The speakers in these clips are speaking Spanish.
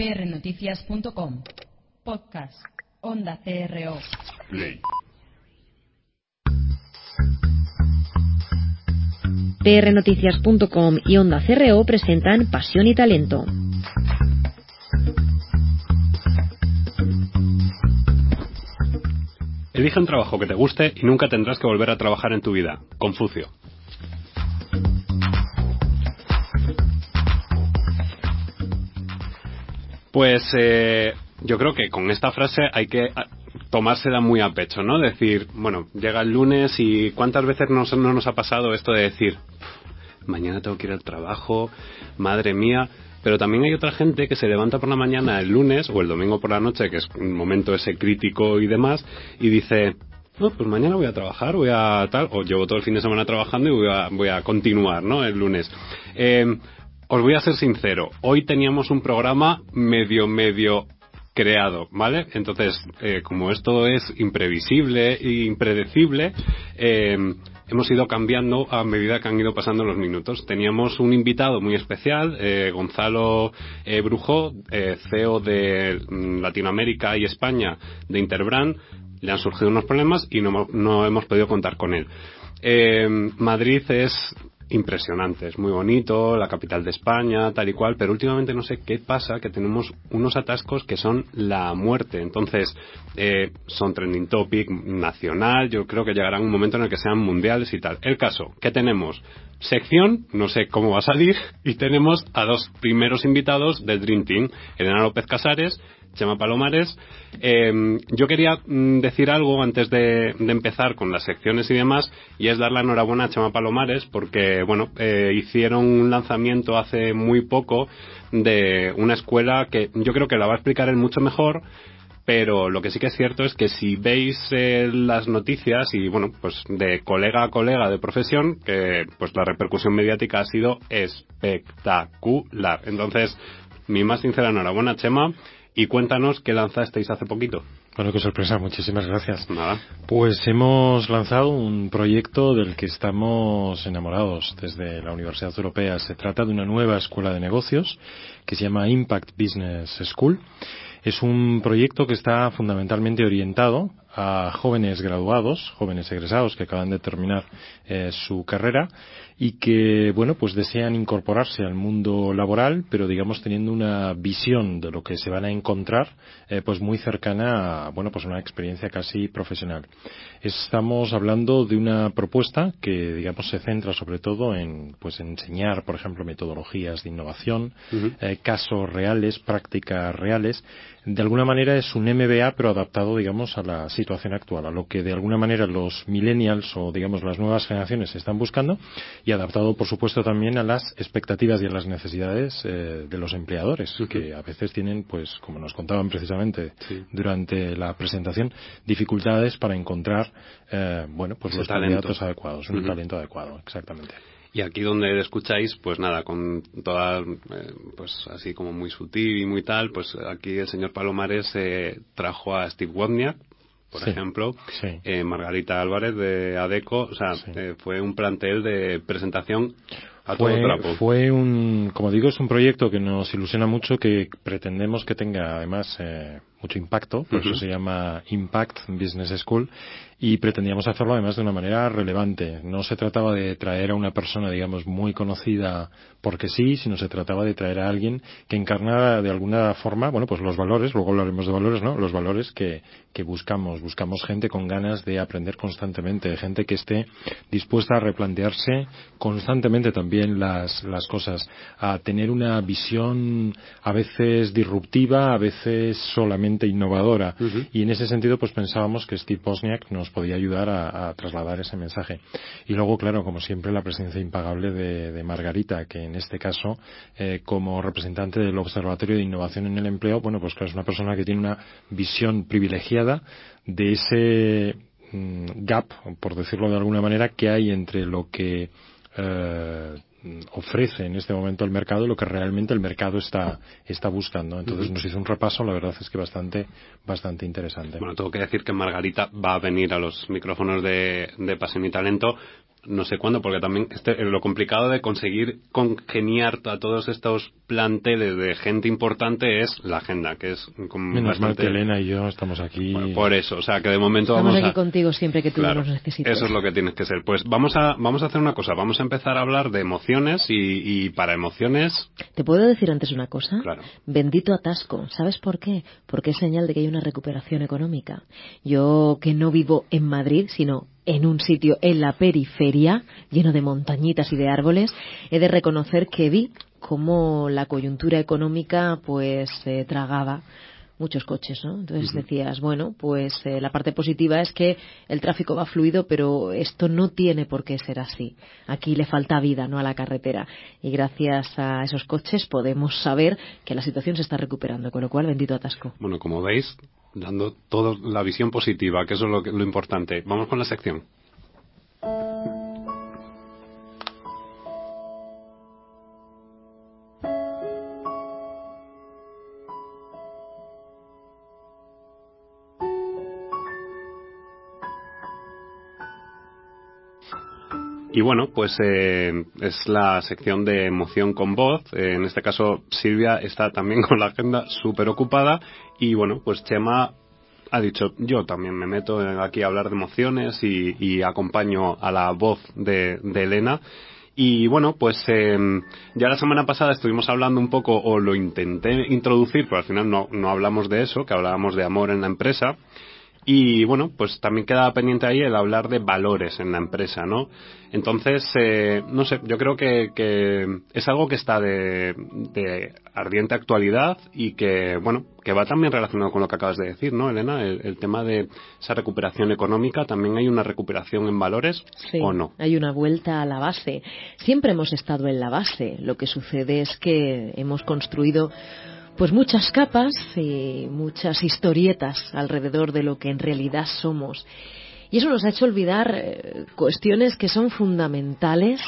prnoticias.com. Podcast. Onda CRO. Play. prnoticias.com y Onda CRO presentan Pasión y Talento. Elige un trabajo que te guste y nunca tendrás que volver a trabajar en tu vida. Confucio. Pues eh, yo creo que con esta frase hay que ah, tomársela muy a pecho, ¿no? Decir, bueno, llega el lunes y cuántas veces nos, no nos ha pasado esto de decir, "Uf, mañana tengo que ir al trabajo, madre mía. Pero también hay otra gente que se levanta por la mañana el lunes o el domingo por la noche, que es un momento ese crítico y demás, y dice, no, pues mañana voy a trabajar, voy a tal, o llevo todo el fin de semana trabajando y voy a, voy a continuar, ¿no? El lunes. Eh, os voy a ser sincero, hoy teníamos un programa medio, medio creado, ¿vale? Entonces, eh, como esto es imprevisible e impredecible, eh, hemos ido cambiando a medida que han ido pasando los minutos. Teníamos un invitado muy especial, eh, Gonzalo eh, Brujo, eh, CEO de mm, Latinoamérica y España de Interbrand. Le han surgido unos problemas y no, no hemos podido contar con él. Eh, Madrid es impresionante, es muy bonito, la capital de España, tal y cual, pero últimamente no sé qué pasa, que tenemos unos atascos que son la muerte. Entonces, eh, son trending topic nacional, yo creo que llegará un momento en el que sean mundiales y tal. El caso, que tenemos sección, no sé cómo va a salir, y tenemos a dos primeros invitados del Dream Team, Elena López Casares, Chema Palomares. Eh, yo quería mm, decir algo antes de, empezar con las secciones y demás, y es dar la enhorabuena a Chema Palomares porque, bueno, eh, hicieron un lanzamiento hace muy poco de una escuela que yo creo que la va a explicar él mucho mejor, pero lo que sí que es cierto es que si veis eh, las noticias y bueno pues de colega a colega de profesión que pues la repercusión mediática ha sido espectacular entonces mi más sincera enhorabuena Chema y cuéntanos qué lanzasteis hace poquito Bueno, qué sorpresa, muchísimas gracias. nada Pues hemos lanzado un proyecto del que estamos enamorados desde la Universidad Europea. Se trata de una nueva escuela de negocios que se llama Impact Business School. Es un proyecto que está fundamentalmente orientado a jóvenes graduados, jóvenes egresados que acaban de terminar eh, su carrera y que, bueno, pues desean incorporarse al mundo laboral, pero digamos teniendo una visión de lo que se van a encontrar, eh, pues muy cercana a, bueno, pues una experiencia casi profesional. Estamos hablando de una propuesta que, digamos, se centra sobre todo en, pues, enseñar, por ejemplo, metodologías de innovación, eh, casos reales, prácticas reales. De alguna manera es un MBA, pero adaptado, digamos, a la situación actual, a lo que de alguna manera los millennials o, digamos, las nuevas generaciones están buscando y adaptado, por supuesto, también a las expectativas y a las necesidades eh, de los empleadores, que a veces tienen, pues, como nos contaban precisamente Sí. durante la presentación, dificultades para encontrar, eh, bueno, pues Ese los talento. candidatos adecuados, un talento adecuado, exactamente. Y aquí donde escucháis, pues nada, con toda, eh, pues así como muy sutil y muy tal, pues aquí el señor Palomares eh, trajo a Steve Wozniak, por Sí, ejemplo, sí. eh, Margarita Álvarez de ADECO, o sea, Sí. eh, fue un plantel de presentación a todo fue, trapo. fue un, como digo, es un proyecto que nos ilusiona mucho, que pretendemos que tenga además eh, mucho impacto, por eso se llama Impact Business School, y pretendíamos hacerlo además de una manera relevante. No se trataba de traer a una persona, digamos, muy conocida porque sí, sino se trataba de traer a alguien que encarnara de alguna forma, bueno, pues los valores, luego hablaremos de valores, ¿no? Los valores que, que buscamos. Buscamos gente con ganas de aprender constantemente, gente que esté dispuesta a replantearse constantemente también las, las cosas, a tener una visión a veces disruptiva, a veces solamente innovadora. Ujú. Y en ese sentido, pues pensábamos que Steve Bosniak nos podía ayudar a, a trasladar ese mensaje. Y luego, claro, como siempre, la presencia impagable de, de Margarita, que en este caso, eh, como representante del Observatorio de Innovación en el Empleo, bueno, pues claro, es una persona que tiene una visión privilegiada de ese mm, gap, por decirlo de alguna manera, que hay entre lo que eh, ofrece en este momento el mercado lo que realmente el mercado está, está buscando. Entonces nos hizo un repaso, la verdad es que bastante, bastante interesante. Bueno, tengo que decir que Margarita va a venir a los micrófonos de, de Pasión y Talento no sé cuándo, porque también este, lo complicado de conseguir congeniar a todos estos planteles de gente importante es la agenda, que es como Menos mal que Elena y yo estamos aquí. por eso, o sea, que de momento estamos vamos aquí contigo siempre que tú nos necesites. Eso es lo que tienes que ser. Pues vamos a, vamos a hacer una cosa, vamos a empezar a hablar de emociones y, y para emociones... ¿Te puedo decir antes una cosa? Claro. Bendito atasco. ¿Sabes por qué? Porque es señal de que hay una recuperación económica. Yo que no vivo en Madrid, sino en un sitio en la periferia, lleno de montañitas y de árboles, he de reconocer que vi cómo la coyuntura económica pues se tragaba muchos coches, ¿no? Entonces decías, bueno, pues eh, la parte positiva es que el tráfico va fluido, pero esto no tiene por qué ser así. Aquí le falta vida, ¿no? A la carretera. Y gracias a esos coches podemos saber que la situación se está recuperando, con lo cual, bendito atasco. Bueno, como veis, dando toda la visión positiva, que eso es lo, lo importante. Vamos con la sección. Y bueno, pues eh, es la sección de emoción con voz. Eh, en este caso, Silvia está también con la agenda súper ocupada. Y bueno, pues Chema ha dicho, yo también me meto aquí a hablar de emociones y, acompaño a la voz de, Elena. Y bueno, pues em, ya la semana pasada estuvimos hablando un poco, o lo intenté introducir, pero al final no, no hablamos de eso, que hablábamos de amor en la empresa. Y bueno, pues también queda pendiente ahí el hablar de valores en la empresa, ¿no? Entonces, eh, no sé, yo creo que, es algo que está de, ardiente actualidad y que, bueno, que va también relacionado con lo que acabas de decir, ¿no, Elena? El, tema de esa recuperación económica, ¿también hay una recuperación en valores o no? Hay una vuelta a la base. Siempre hemos estado en la base. Lo que sucede es que hemos construido pues muchas capas y muchas historietas alrededor de lo que en realidad somos. Y eso nos ha hecho olvidar eh, cuestiones que son fundamentales,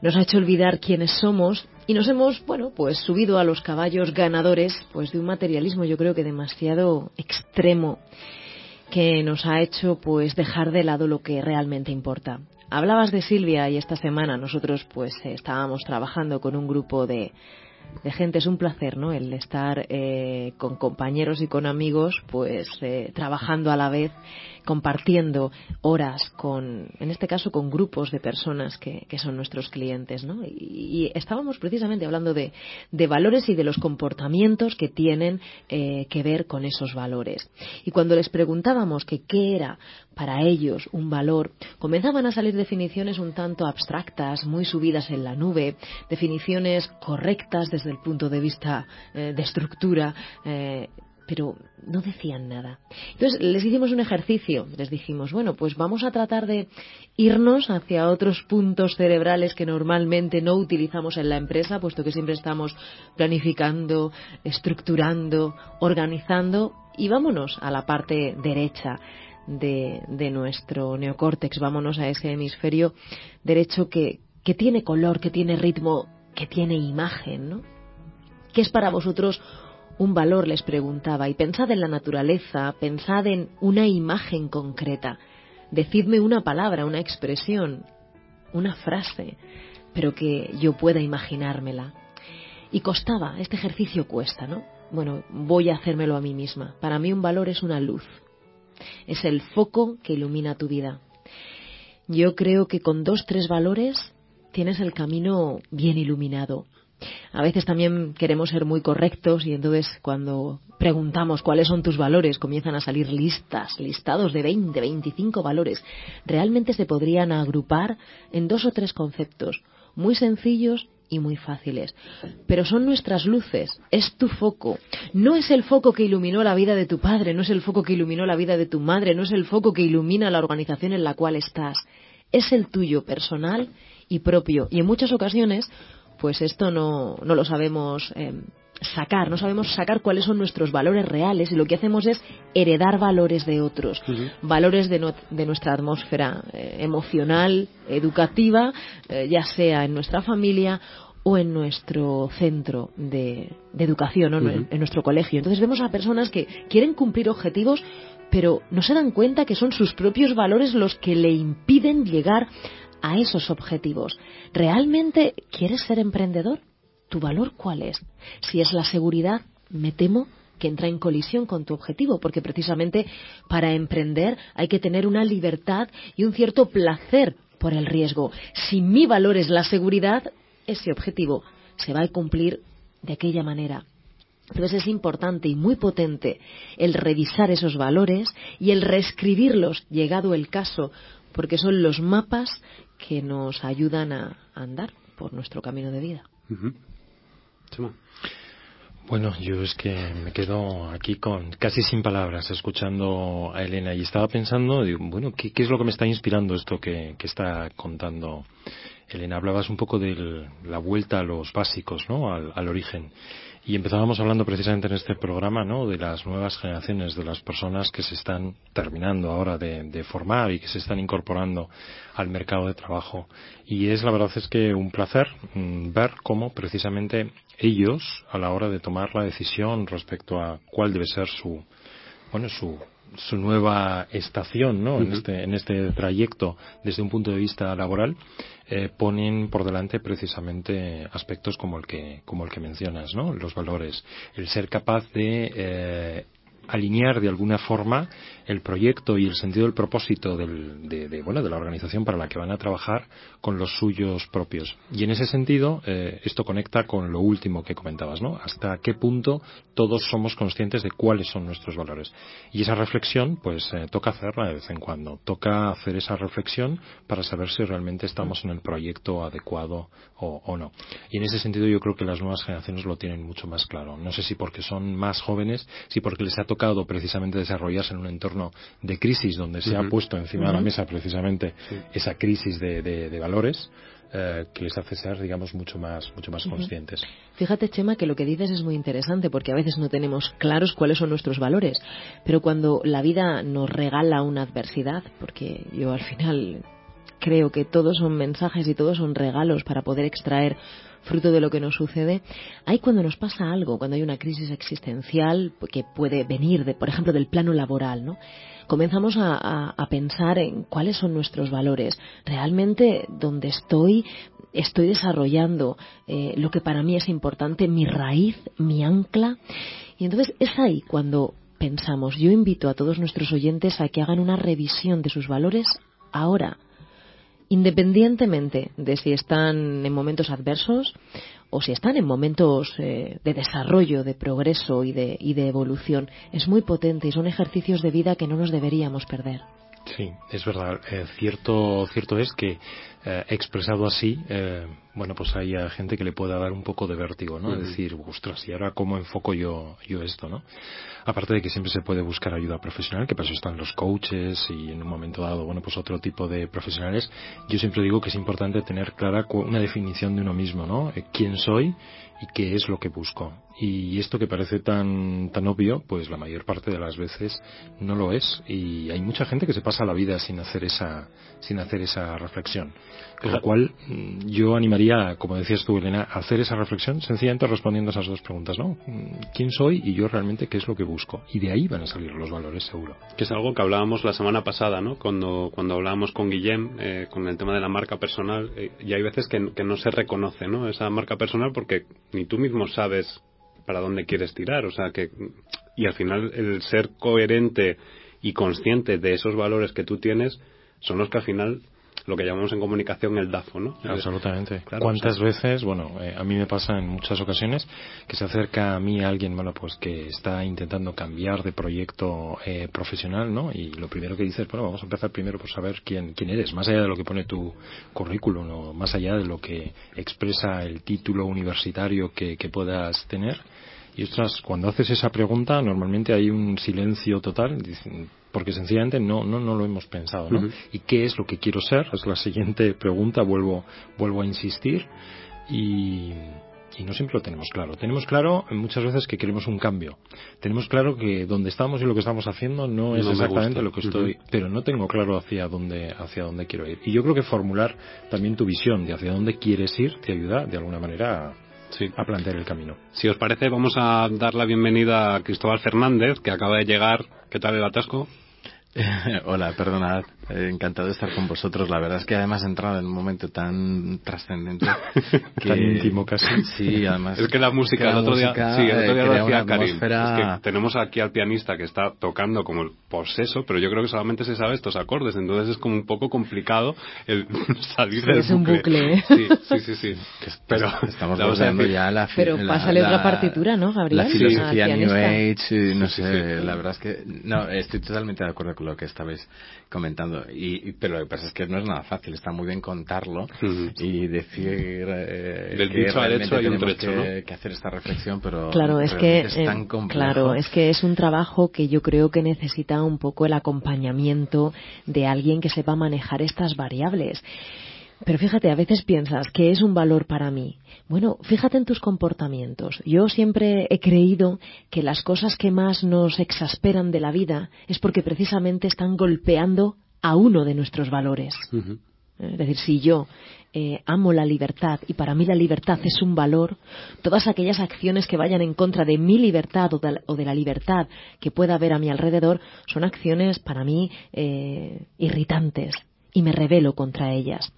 nos ha hecho olvidar quiénes somos y nos hemos, bueno, pues subido a los caballos ganadores pues de un materialismo yo creo que demasiado extremo que nos ha hecho pues dejar de lado lo que realmente importa. Hablabas de Silvia y esta semana nosotros pues estábamos trabajando con un grupo de de gente es un placer, ¿no? El estar eh, con compañeros y con amigos, pues eh, trabajando a la vez, compartiendo horas con, en este caso, con grupos de personas que, que son nuestros clientes, ¿no? Y, estábamos precisamente hablando de, de, valores y de los comportamientos que tienen eh, que ver con esos valores. Y cuando les preguntábamos que qué era para ellos un valor, comenzaban a salir definiciones un tanto abstractas, muy subidas en la nube, definiciones correctas desde el punto de vista eh, de estructura, eh, pero no decían nada. Entonces les hicimos un ejercicio, les dijimos, bueno, pues vamos a tratar de irnos hacia otros puntos cerebrales que normalmente no utilizamos en la empresa, puesto que siempre estamos planificando, estructurando, organizando, y vámonos a la parte derecha de, nuestro neocórtex, vámonos a ese hemisferio derecho que, que tiene color, que tiene ritmo, que tiene imagen, ¿no? ¿Qué es para vosotros un valor? Les preguntaba. Y pensad en la naturaleza, pensad en una imagen concreta. Decidme una palabra, una expresión, una frase, pero que yo pueda imaginármela. Y costaba, este ejercicio cuesta, ¿no? Bueno, voy a hacérmelo a mí misma. Para mí un valor es una luz. Es el foco que ilumina tu vida. Yo creo que con dos, tres valores tienes el camino bien iluminado. A veces también queremos ser muy correctos y entonces cuando preguntamos cuáles son tus valores comienzan a salir listas, listados de 20, 25 valores. Realmente se podrían agrupar en dos o tres conceptos muy sencillos y muy fáciles. Pero son nuestras luces, es tu foco. No es el foco que iluminó la vida de tu padre, no es el foco que iluminó la vida de tu madre, no es el foco que ilumina la organización en la cual estás. Es el tuyo personal y propio. Y en muchas ocasiones pues esto no, no lo sabemos eh, sacar, no sabemos sacar cuáles son nuestros valores reales y lo que hacemos es heredar valores de otros, valores de, de, nuestra atmósfera eh, emocional, educativa, eh, ya sea en nuestra familia o en nuestro centro de, educación, en nuestro colegio. Entonces vemos a personas que quieren cumplir objetivos pero no se dan cuenta que son sus propios valores los que le impiden llegar a esos objetivos. ¿Realmente quieres ser emprendedor? ¿Tu valor cuál es? Si es la seguridad, me temo que entra en colisión con tu objetivo, porque precisamente para emprender hay que tener una libertad y un cierto placer por el riesgo. Si mi valor es la seguridad, ese objetivo se va a cumplir de aquella manera. Entonces es importante y muy potente el revisar esos valores y el reescribirlos, llegado el caso, porque son los mapas que nos ayudan a andar por nuestro camino de vida. Bueno, yo es que me quedo aquí con casi sin palabras escuchando a Elena y estaba pensando, bueno, ¿qué, es lo que me está inspirando esto que, está contando Elena? Hablabas un poco de la vuelta a los básicos, ¿no? al origen. Y empezábamos hablando precisamente en este programa, ¿no? De las nuevas generaciones, de las personas que se están terminando ahora de, formar y que se están incorporando al mercado de trabajo. Y es la verdad es que un placer mm, ver cómo precisamente ellos, a la hora de tomar la decisión respecto a cuál debe ser su, bueno, su, su nueva estación ¿no? en, este, en este trayecto desde un punto de vista laboral, eh, ponen por delante precisamente aspectos como el que, como el que mencionas, ¿no? los valores, el ser capaz de eh, alinear de alguna forma el proyecto y el sentido del propósito de, bueno, de la organización para la que van a trabajar con los suyos propios. Y en ese sentido, eh, esto conecta con lo último que comentabas, ¿no? Hasta qué punto todos somos conscientes de cuáles son nuestros valores. Y esa reflexión, pues, eh, toca hacerla de vez en cuando. Toca hacer esa reflexión para saber si realmente estamos en el proyecto adecuado o no. Y en ese sentido, yo creo que las nuevas generaciones lo tienen mucho más claro. No sé si porque son más jóvenes, si porque les ha tocado precisamente desarrollarse en un entorno de crisis donde se ha puesto encima de la mesa precisamente esa crisis de, valores eh, que les hace ser, digamos, mucho más, mucho más conscientes. Fíjate, Chema, que lo que dices es muy interesante porque a veces no tenemos claros cuáles son nuestros valores, pero cuando la vida nos regala una adversidad, porque yo al final creo que todos son mensajes y todos son regalos para poder extraer fruto de lo que nos sucede, hay cuando nos pasa algo, cuando hay una crisis existencial que puede venir, de, por ejemplo, del plano laboral, ¿no? Comenzamos a, pensar en cuáles son nuestros valores. Realmente, donde estoy, estoy desarrollando eh, lo que para mí es importante, mi raíz, mi ancla. Y entonces es ahí cuando pensamos. Yo invito a todos nuestros oyentes a que hagan una revisión de sus valores ahora independientemente de si están en momentos adversos o si están en momentos eh, de desarrollo, de progreso y de, y de evolución. Es muy potente y son ejercicios de vida que no nos deberíamos perder. Sí, es verdad. Eh, cierto, cierto es que eh, expresado así, eh, bueno, pues hay gente que le pueda dar un poco de vértigo, ¿no? Decir, ostras, ¿y ahora cómo enfoco yo, yo esto, no? Aparte de que siempre se puede buscar ayuda profesional, que para eso están los coaches y en un momento dado, bueno, pues otro tipo de profesionales. Yo siempre digo que es importante tener clara una definición de uno mismo, ¿no? ¿Quién soy y qué es lo que busco? Y esto que parece tan, tan obvio, pues la mayor parte de las veces no lo es. Y hay mucha gente que se pasa la vida sin hacer esa, sin hacer esa reflexión. Con lo cual, mm, yo animaría, como decías tú, Elena, a hacer esa reflexión sencillamente respondiendo a esas dos preguntas, ¿no? Mm, ¿Quién soy y yo realmente qué es lo que busco? Y de ahí van a salir los valores, seguro. Que es algo que hablábamos la semana pasada, ¿no? Cuando, cuando hablábamos con Guillem, eh, con el tema de la marca personal, eh, y hay veces que, que no se reconoce, ¿no? Esa marca personal porque ni tú mismo sabes para dónde quieres tirar. O sea que, y al final el ser coherente y consciente de esos valores que tú tienes son los que al final lo que llamamos en comunicación el DAFO, ¿no? Absolutamente. ¿Cuántas veces, bueno, eh, a mí me pasa en muchas ocasiones que se acerca a mí alguien, bueno, pues que está intentando cambiar de proyecto eh, profesional, ¿no? Y lo primero que dices, bueno, vamos a empezar primero por saber quién, quién eres, más allá de lo que pone tu currículum, o más allá de lo que expresa el título universitario que, que puedas tener y ostras, cuando haces esa pregunta, normalmente hay un silencio total, porque sencillamente no, no, no lo hemos pensado, ¿no? ¿Y qué es lo que quiero ser? Es la siguiente pregunta, vuelvo, vuelvo a insistir. Y, y no siempre lo tenemos claro. Tenemos claro muchas veces que queremos un cambio. Tenemos claro que donde estamos y lo que estamos haciendo no es exactamente lo que estoy, pero no tengo claro hacia dónde, hacia dónde quiero ir. Y yo creo que formular también tu visión de hacia dónde quieres ir te ayuda de alguna manera sí. a plantear el camino. Si os parece, vamos a dar la bienvenida a Cristóbal Fernández, que acaba de llegar. ¿Qué tal el atasco? Hola, perdonad. Eh, encantado de estar con vosotros. La verdad es que además he entrado en un momento tan trascendente. tan íntimo casi. Sí, además. Es que la música, el otro día, sí, el otro día lo decía Karim. Es que tenemos aquí al pianista que está tocando como el poseso, pero yo creo que solamente se sabe estos acordes, entonces es como un poco complicado el salir del es un bucle. ¿eh? Sí, sí, sí. sí. Pero estamos hablando ya la Pero pásale la, otra partitura, ¿no, Gabriel? La filosofía New Age, no sé, la verdad es que no, estoy totalmente de acuerdo con lo que estabais comentando. Y, pero lo que pasa es que no es nada fácil, está muy bien contarlo y decir eh, Del que dicho al hecho hay un trecho, que, que, hacer esta reflexión, pero claro, es que es tan complejo. Claro, es que es un trabajo que yo creo que necesita un poco el acompañamiento de alguien que sepa manejar estas variables. Pero fíjate, a veces piensas que es un valor para mí. Bueno, fíjate en tus comportamientos. Yo siempre he creído que las cosas que más nos exasperan de la vida es porque precisamente están golpeando a uno de nuestros valores. Es decir, si yo eh, amo la libertad y para mí la libertad es un valor, todas aquellas acciones que vayan en contra de mi libertad o de, la libertad que pueda haber a mi alrededor son acciones para mí eh, irritantes y me rebelo contra ellas.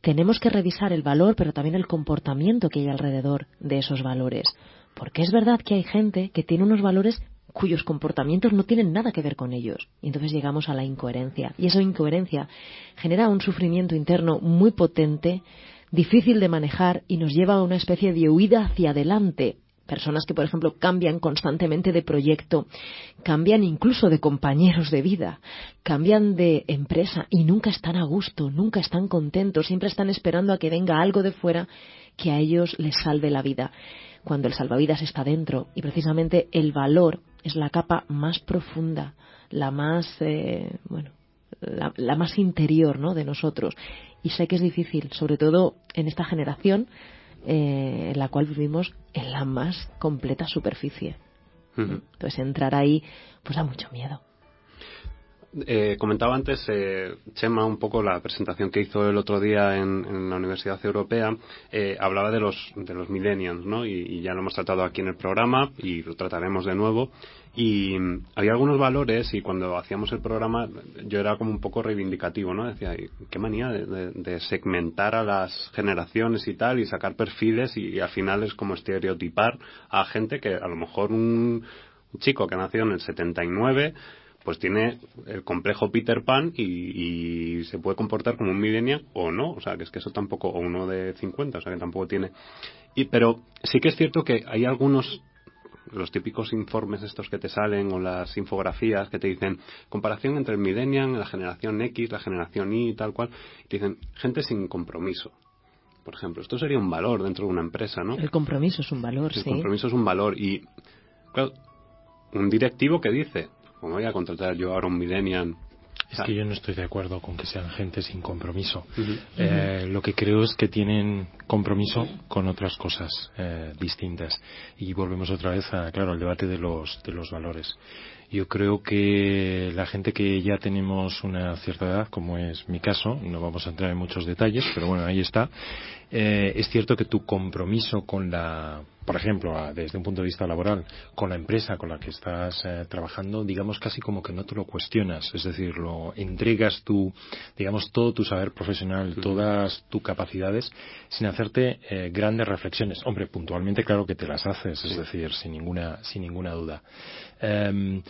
Tenemos que revisar el valor, pero también el comportamiento que hay alrededor de esos valores. Porque es verdad que hay gente que tiene unos valores cuyos comportamientos no tienen nada que ver con ellos. Y entonces llegamos a la incoherencia. Y esa incoherencia genera un sufrimiento interno muy potente, difícil de manejar y nos lleva a una especie de huida hacia adelante personas que, por ejemplo, cambian constantemente de proyecto, cambian incluso de compañeros de vida, cambian de empresa y nunca están a gusto, nunca están contentos, siempre están esperando a que venga algo de fuera que a ellos les salve la vida. Cuando el salvavidas está dentro y precisamente el valor es la capa más profunda, la más, eh, bueno, la, la más interior, ¿no? De nosotros. Y sé que es difícil, sobre todo en esta generación eh, en la cual vivimos en la más completa superficie. Entonces entrar ahí pues da mucho miedo. Eh, comentaba antes, eh, Chema, un poco la presentación que hizo el otro día en, la Universidad Europea, eh, hablaba de los, de los millennials, ¿no? Y, ya lo hemos tratado aquí en el programa y lo trataremos de nuevo. Y mm, había algunos valores y cuando hacíamos el programa yo era como un poco reivindicativo, ¿no? Decía, qué manía de, segmentar a las generaciones y tal y sacar perfiles y, al final es como estereotipar a gente que a lo mejor un chico que nació en el 79 pues tiene el complejo Peter Pan y, se puede comportar como un millennial o no, o sea, que es que eso tampoco, o uno de 50, o sea, que tampoco tiene. Y, pero sí que es cierto que hay algunos, los típicos informes estos que te salen o las infografías que te dicen comparación entre el millennial, la generación X, la generación Y y tal cual, y te dicen gente sin compromiso. Por ejemplo, esto sería un valor dentro de una empresa, ¿no? El compromiso es un valor, sí. El compromiso es un valor y, claro, un directivo que dice, ¿Cómo voy a contratar yo ahora un millennial? Es que yo no estoy de acuerdo con que sean gente sin compromiso. Eh, lo que creo es que tienen compromiso con otras cosas eh, distintas. Y volvemos otra vez a, claro, al debate de los, de los valores. Yo creo que la gente que ya tenemos una cierta edad, como es mi caso, no vamos a entrar en muchos detalles, pero bueno, ahí está. Eh, es cierto que tu compromiso con la, por ejemplo, desde un punto de vista laboral, con la empresa con la que estás eh, trabajando, digamos casi como que no te lo cuestionas, es decir, lo entregas tu, digamos, todo tu saber profesional, todas tus capacidades, sin hacerte eh, grandes reflexiones. Hombre, puntualmente claro que te las haces, es decir, sin ninguna, sin ninguna duda. Em,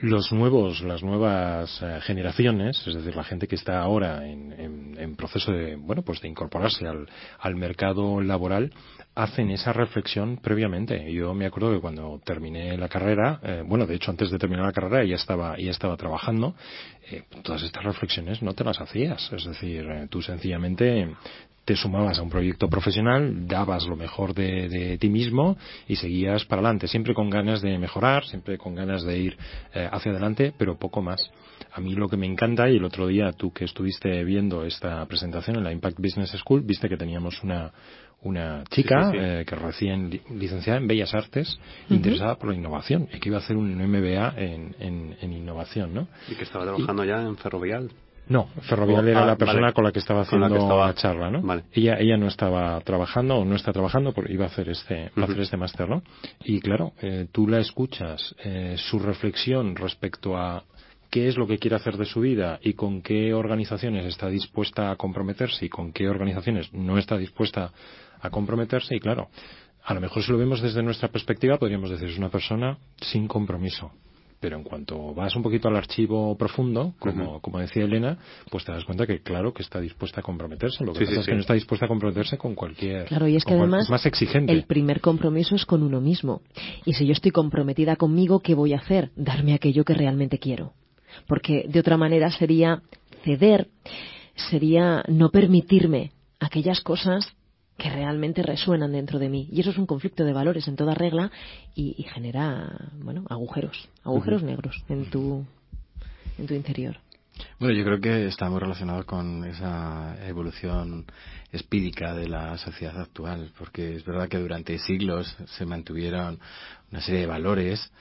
los nuevos, las nuevas eh, generaciones, es decir, la gente que está ahora en, en, proceso de, bueno, pues de incorporarse al, mercado laboral, hacen esa reflexión previamente. Yo me acuerdo que cuando terminé la carrera, eh, bueno, de hecho antes de terminar la carrera ya estaba, ya estaba trabajando, eh, todas estas reflexiones no te las hacías. Es decir, tú sencillamente te sumabas a un proyecto profesional, dabas lo mejor de, ti mismo y seguías para adelante, siempre con ganas de mejorar, siempre con ganas de ir eh, hacia adelante, pero poco más. A mí lo que me encanta, y el otro día tú que estuviste viendo esta presentación en la Impact Business School, viste que teníamos una, una chica eh, que recién licenciada en Bellas Artes, interesada por la innovación, y que iba a hacer un MBA en, en, innovación, ¿no? Y que estaba trabajando ya en Ferrovial. No, Ferrovial oh, era ah, la persona con la que estaba haciendo la, charla, ¿no? Ella, ella no estaba trabajando o no está trabajando porque iba a hacer este, va a hacer este máster, ¿no? Y claro, eh, tú la escuchas, eh, su reflexión respecto a qué es lo que quiere hacer de su vida y con qué organizaciones está dispuesta a comprometerse y con qué organizaciones no está dispuesta a comprometerse. Y claro, a lo mejor si lo vemos desde nuestra perspectiva podríamos decir es una persona sin compromiso pero en cuanto vas un poquito al archivo profundo, como, como decía Elena, pues te das cuenta que claro que está dispuesta a comprometerse. Lo que pasa es que no está dispuesta a comprometerse con cualquier. Claro, y es que además más exigente. el primer compromiso es con uno mismo. Y si yo estoy comprometida conmigo, ¿qué voy a hacer? Darme aquello que realmente quiero. Porque de otra manera sería ceder, sería no permitirme aquellas cosas que realmente resuenan dentro de mí. Y eso es un conflicto de valores en toda regla y, genera, bueno, agujeros, agujeros negros en tu, en tu interior. Bueno, yo creo que está muy relacionado con esa evolución espídica de la sociedad actual, porque es verdad que durante siglos se mantuvieron una serie de valores,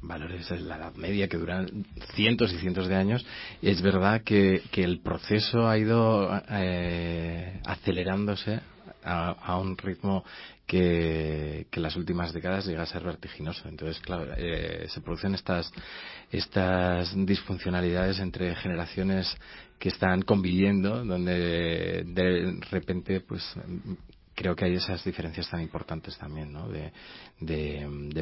valores de la Edad Media que duran cientos y cientos de años, es verdad que, el proceso ha ido eh, acelerándose a, un ritmo que, en las últimas décadas llega a ser vertiginoso. Entonces, claro, eh, se producen estas, estas disfuncionalidades entre generaciones que están conviviendo, donde de repente, pues, creo que hay esas diferencias tan importantes también, ¿no? De,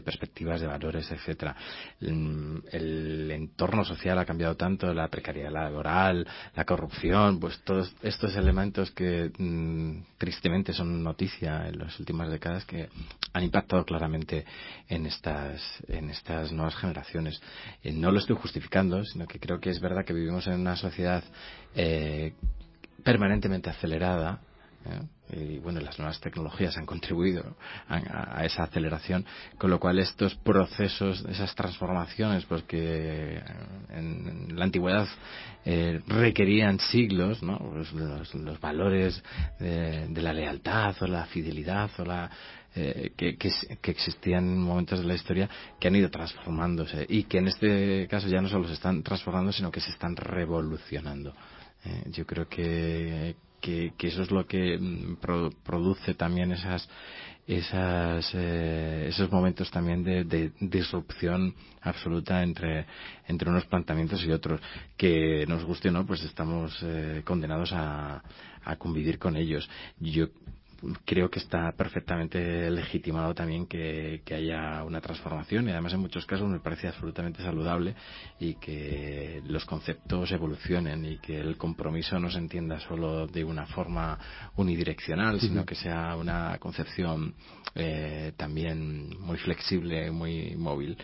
perspectivas, de valores, etcétera. Mm, el, entorno social ha cambiado tanto, la precariedad laboral, la corrupción, pues todos estos elementos que mm, tristemente son noticia en las últimas décadas que han impactado claramente en estas, en estas nuevas generaciones. Eh, no lo estoy justificando, sino que creo que es verdad que vivimos en una sociedad eh, permanentemente acelerada, ¿eh? y bueno, las nuevas tecnologías han contribuido a, esa aceleración, con lo cual estos procesos, esas transformaciones, pues que en, la antigüedad eh, requerían siglos, ¿no? Pues los, valores de, la lealtad o la fidelidad o la eh, que, que, existían en momentos de la historia que han ido transformándose y que en este caso ya no solo se están transformando, sino que se están revolucionando. Eh, yo creo que, que, eso es lo que mm, produce también esas, esas eh, esos momentos también de, disrupción absoluta entre, entre unos planteamientos y otros. Que nos guste o no pues estamos eh, condenados a, a convivir con ellos. Yo creo que está perfectamente legitimado también que, haya una transformación. Y además en muchos casos me parece absolutamente saludable y que los conceptos evolucionen y que el compromiso no se entienda solo de una forma unidireccional, sino que sea una concepción eh, también muy flexible, muy móvil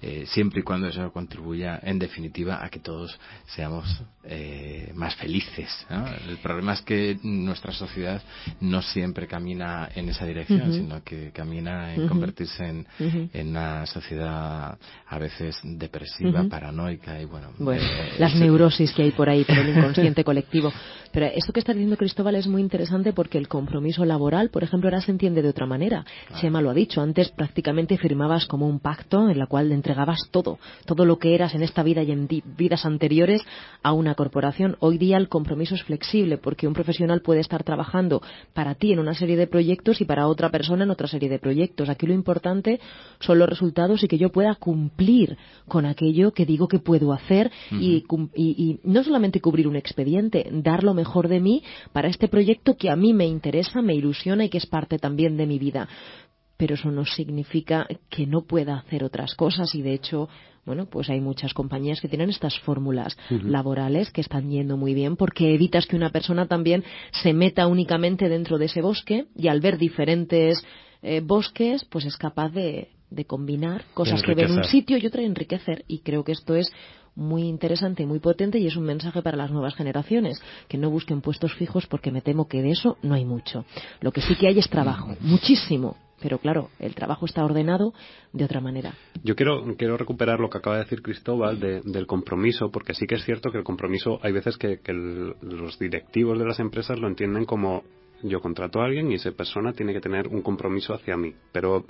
eh, siempre y cuando eso contribuya, en definitiva, a que todos seamos eh, más felices. El problema es que nuestra sociedad no siempre camina en esa dirección, sino que camina en convertirse en, en, una sociedad a veces depresiva, paranoica y bueno. bueno eh, las neurosis que hay por ahí, por el inconsciente colectivo. Pero esto que está diciendo Cristóbal es muy interesante porque el compromiso laboral, por ejemplo, ahora se entiende de otra manera. Sema lo ha dicho, antes prácticamente firmabas como un pacto en la cual entregabas todo, todo lo que eras en esta vida y en vidas anteriores a una corporación. Hoy día el compromiso es flexible porque un profesional puede estar trabajando para ti en una serie de proyectos y para otra persona en otra serie de proyectos. Aquí lo importante son los resultados y que yo pueda cumplir con aquello que digo que puedo hacer y, y no solamente cubrir un expediente, darlo mejor de mí para este proyecto que a mí me interesa, me ilusiona y que es parte también de mi vida. Pero eso no significa que no pueda hacer otras cosas y de hecho bueno, pues hay muchas compañías que tienen estas fórmulas laborales que están yendo muy bien porque evitas que una persona también se meta únicamente dentro de ese bosque y al ver diferentes eh, bosques, pues es capaz de, combinar cosas que ve en un sitio y otra enriquecer. Y creo que esto es muy interesante y muy potente y es un mensaje para las nuevas generaciones, que no busquen puestos fijos porque me temo que de eso no hay mucho. Lo que sí que hay es trabajo, muchísimo, pero claro, el trabajo está ordenado de otra manera. Yo quiero, quiero recuperar lo que acaba de decir Cristóbal del compromiso, porque sí que es cierto que el compromiso, hay veces que, los directivos de las empresas lo entienden como yo contrato a alguien y esa persona tiene que tener un compromiso hacia mí, pero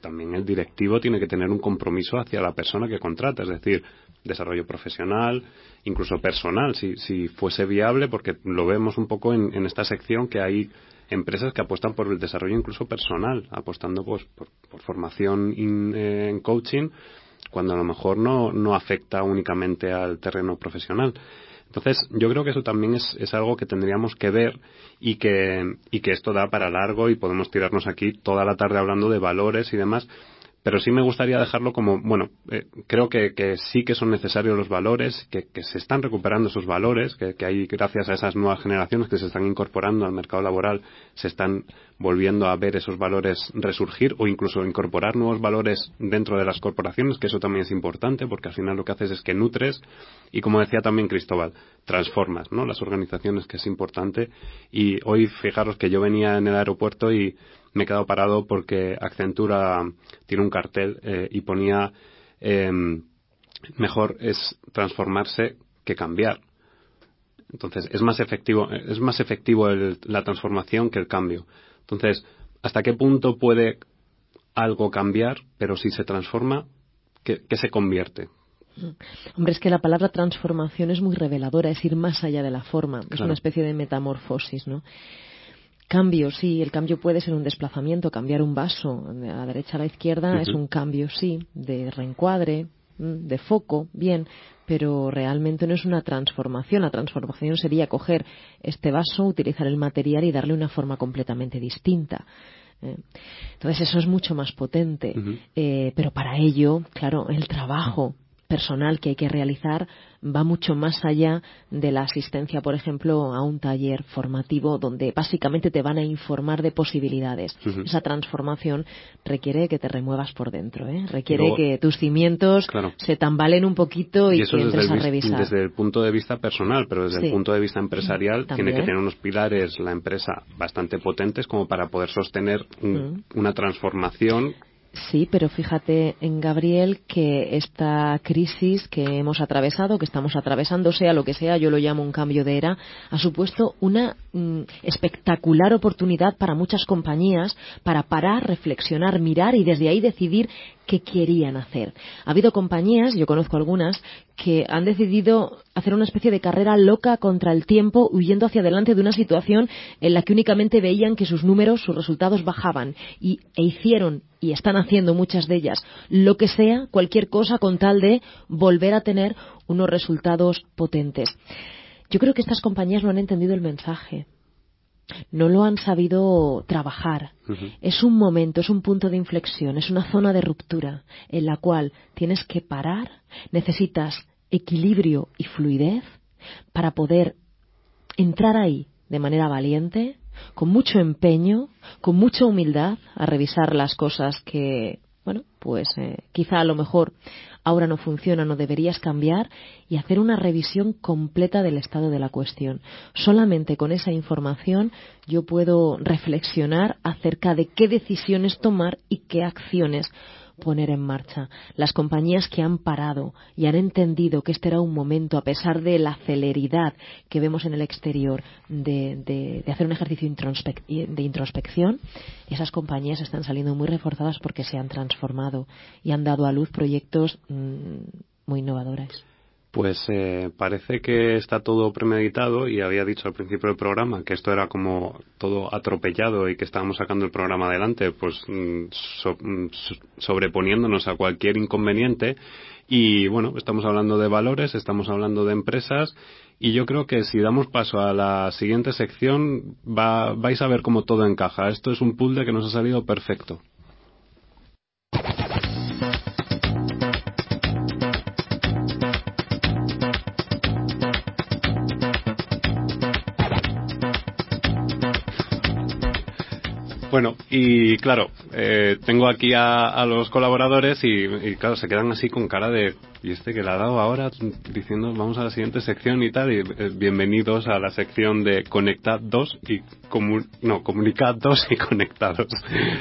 también el directivo tiene que tener un compromiso hacia la persona que contrata, es decir, desarrollo profesional, incluso personal, si, si fuese viable, porque lo vemos un poco en, esta sección que hay empresas que apuestan por el desarrollo incluso personal, apostando pues, por, formación eh, en coaching cuando a lo mejor no, no afecta únicamente al terreno profesional. Entonces, yo creo que eso también es, es, algo que tendríamos que ver y que, y que esto da para largo y podemos tirarnos aquí toda la tarde hablando de valores y demás, pero sí me gustaría dejarlo como, bueno, eh, creo que, sí que son necesarios los valores, que, que se están recuperando esos valores, que, que, hay gracias a esas nuevas generaciones que se están incorporando al mercado laboral, se están volviendo a ver esos valores resurgir o incluso incorporar nuevos valores dentro de las corporaciones, que eso también es importante porque al final lo que haces es que nutres y como decía también Cristóbal, transformas, ¿no? Las organizaciones que es importante y hoy fijaros que yo venía en el aeropuerto y me he quedado parado porque Accentura tiene un cartel eh, y ponía eh, mejor es transformarse que cambiar. Entonces es más efectivo es más efectivo el, la transformación que el cambio. Entonces hasta qué punto puede algo cambiar, pero si se transforma, ¿qué, qué se convierte? Hombre, es que la palabra transformación es muy reveladora, es ir más allá de la forma, claro. es una especie de metamorfosis, ¿no? Cambio, sí, el cambio puede ser un desplazamiento, cambiar un vaso de la derecha a la izquierda uh -huh. es un cambio, sí, de reencuadre, de foco, bien, pero realmente no es una transformación. La transformación sería coger este vaso, utilizar el material y darle una forma completamente distinta. ¿eh? Entonces eso es mucho más potente. Uh -huh. eh, pero para ello, claro, el trabajo personal que hay que realizar va mucho más allá de la asistencia, por ejemplo, a un taller formativo donde básicamente te van a informar de posibilidades. Uh -huh. Esa transformación requiere que te remuevas por dentro, ¿eh? requiere Luego, que tus cimientos claro. se tambalen un poquito y, y que entres a revisar. Desde el punto de vista personal, pero desde sí. el punto de vista empresarial También. tiene que tener unos pilares la empresa bastante potentes como para poder sostener un, uh -huh. una transformación Sí, pero fíjate en Gabriel que esta crisis que hemos atravesado, que estamos atravesando, sea lo que sea, yo lo llamo un cambio de era, ha supuesto una mm, espectacular oportunidad para muchas compañías para parar, reflexionar, mirar y desde ahí decidir qué querían hacer. Ha habido compañías, yo conozco algunas, que han decidido hacer una especie de carrera loca contra el tiempo, huyendo hacia adelante de una situación en la que únicamente veían que sus números, sus resultados bajaban y, e hicieron y están haciendo muchas de ellas lo que sea, cualquier cosa con tal de volver a tener unos resultados potentes. Yo creo que estas compañías no han entendido el mensaje no lo han sabido trabajar. Uh -huh. Es un momento, es un punto de inflexión, es una zona de ruptura en la cual tienes que parar, necesitas equilibrio y fluidez para poder entrar ahí de manera valiente, con mucho empeño, con mucha humildad a revisar las cosas que, bueno, pues eh, quizá a lo mejor ahora no funciona, no deberías cambiar y hacer una revisión completa del estado de la cuestión. Solamente con esa información yo puedo reflexionar acerca de qué decisiones tomar y qué acciones poner en marcha. Las compañías que han parado y han entendido que este era un momento, a pesar de la celeridad que vemos en el exterior de, de, de hacer un ejercicio de introspección, esas compañías están saliendo muy reforzadas porque se han transformado y han dado a luz proyectos mmm, muy innovadores. Pues eh, parece que está todo premeditado y había dicho al principio del programa que esto era como todo atropellado y que estábamos sacando el programa adelante, pues mm, so, mm, sobreponiéndonos a cualquier inconveniente. Y bueno, estamos hablando de valores, estamos hablando de empresas y yo creo que si damos paso a la siguiente sección va, vais a ver cómo todo encaja. Esto es un puzzle que nos ha salido perfecto. Bueno, y claro, eh, tengo aquí a, a los colaboradores y, claro, se quedan así con cara de, ¿y este que le ha dado ahora? Diciendo, vamos a la siguiente sección y tal, y eh, bienvenidos a la sección de Conectados y, no, Comunicados y Conectados.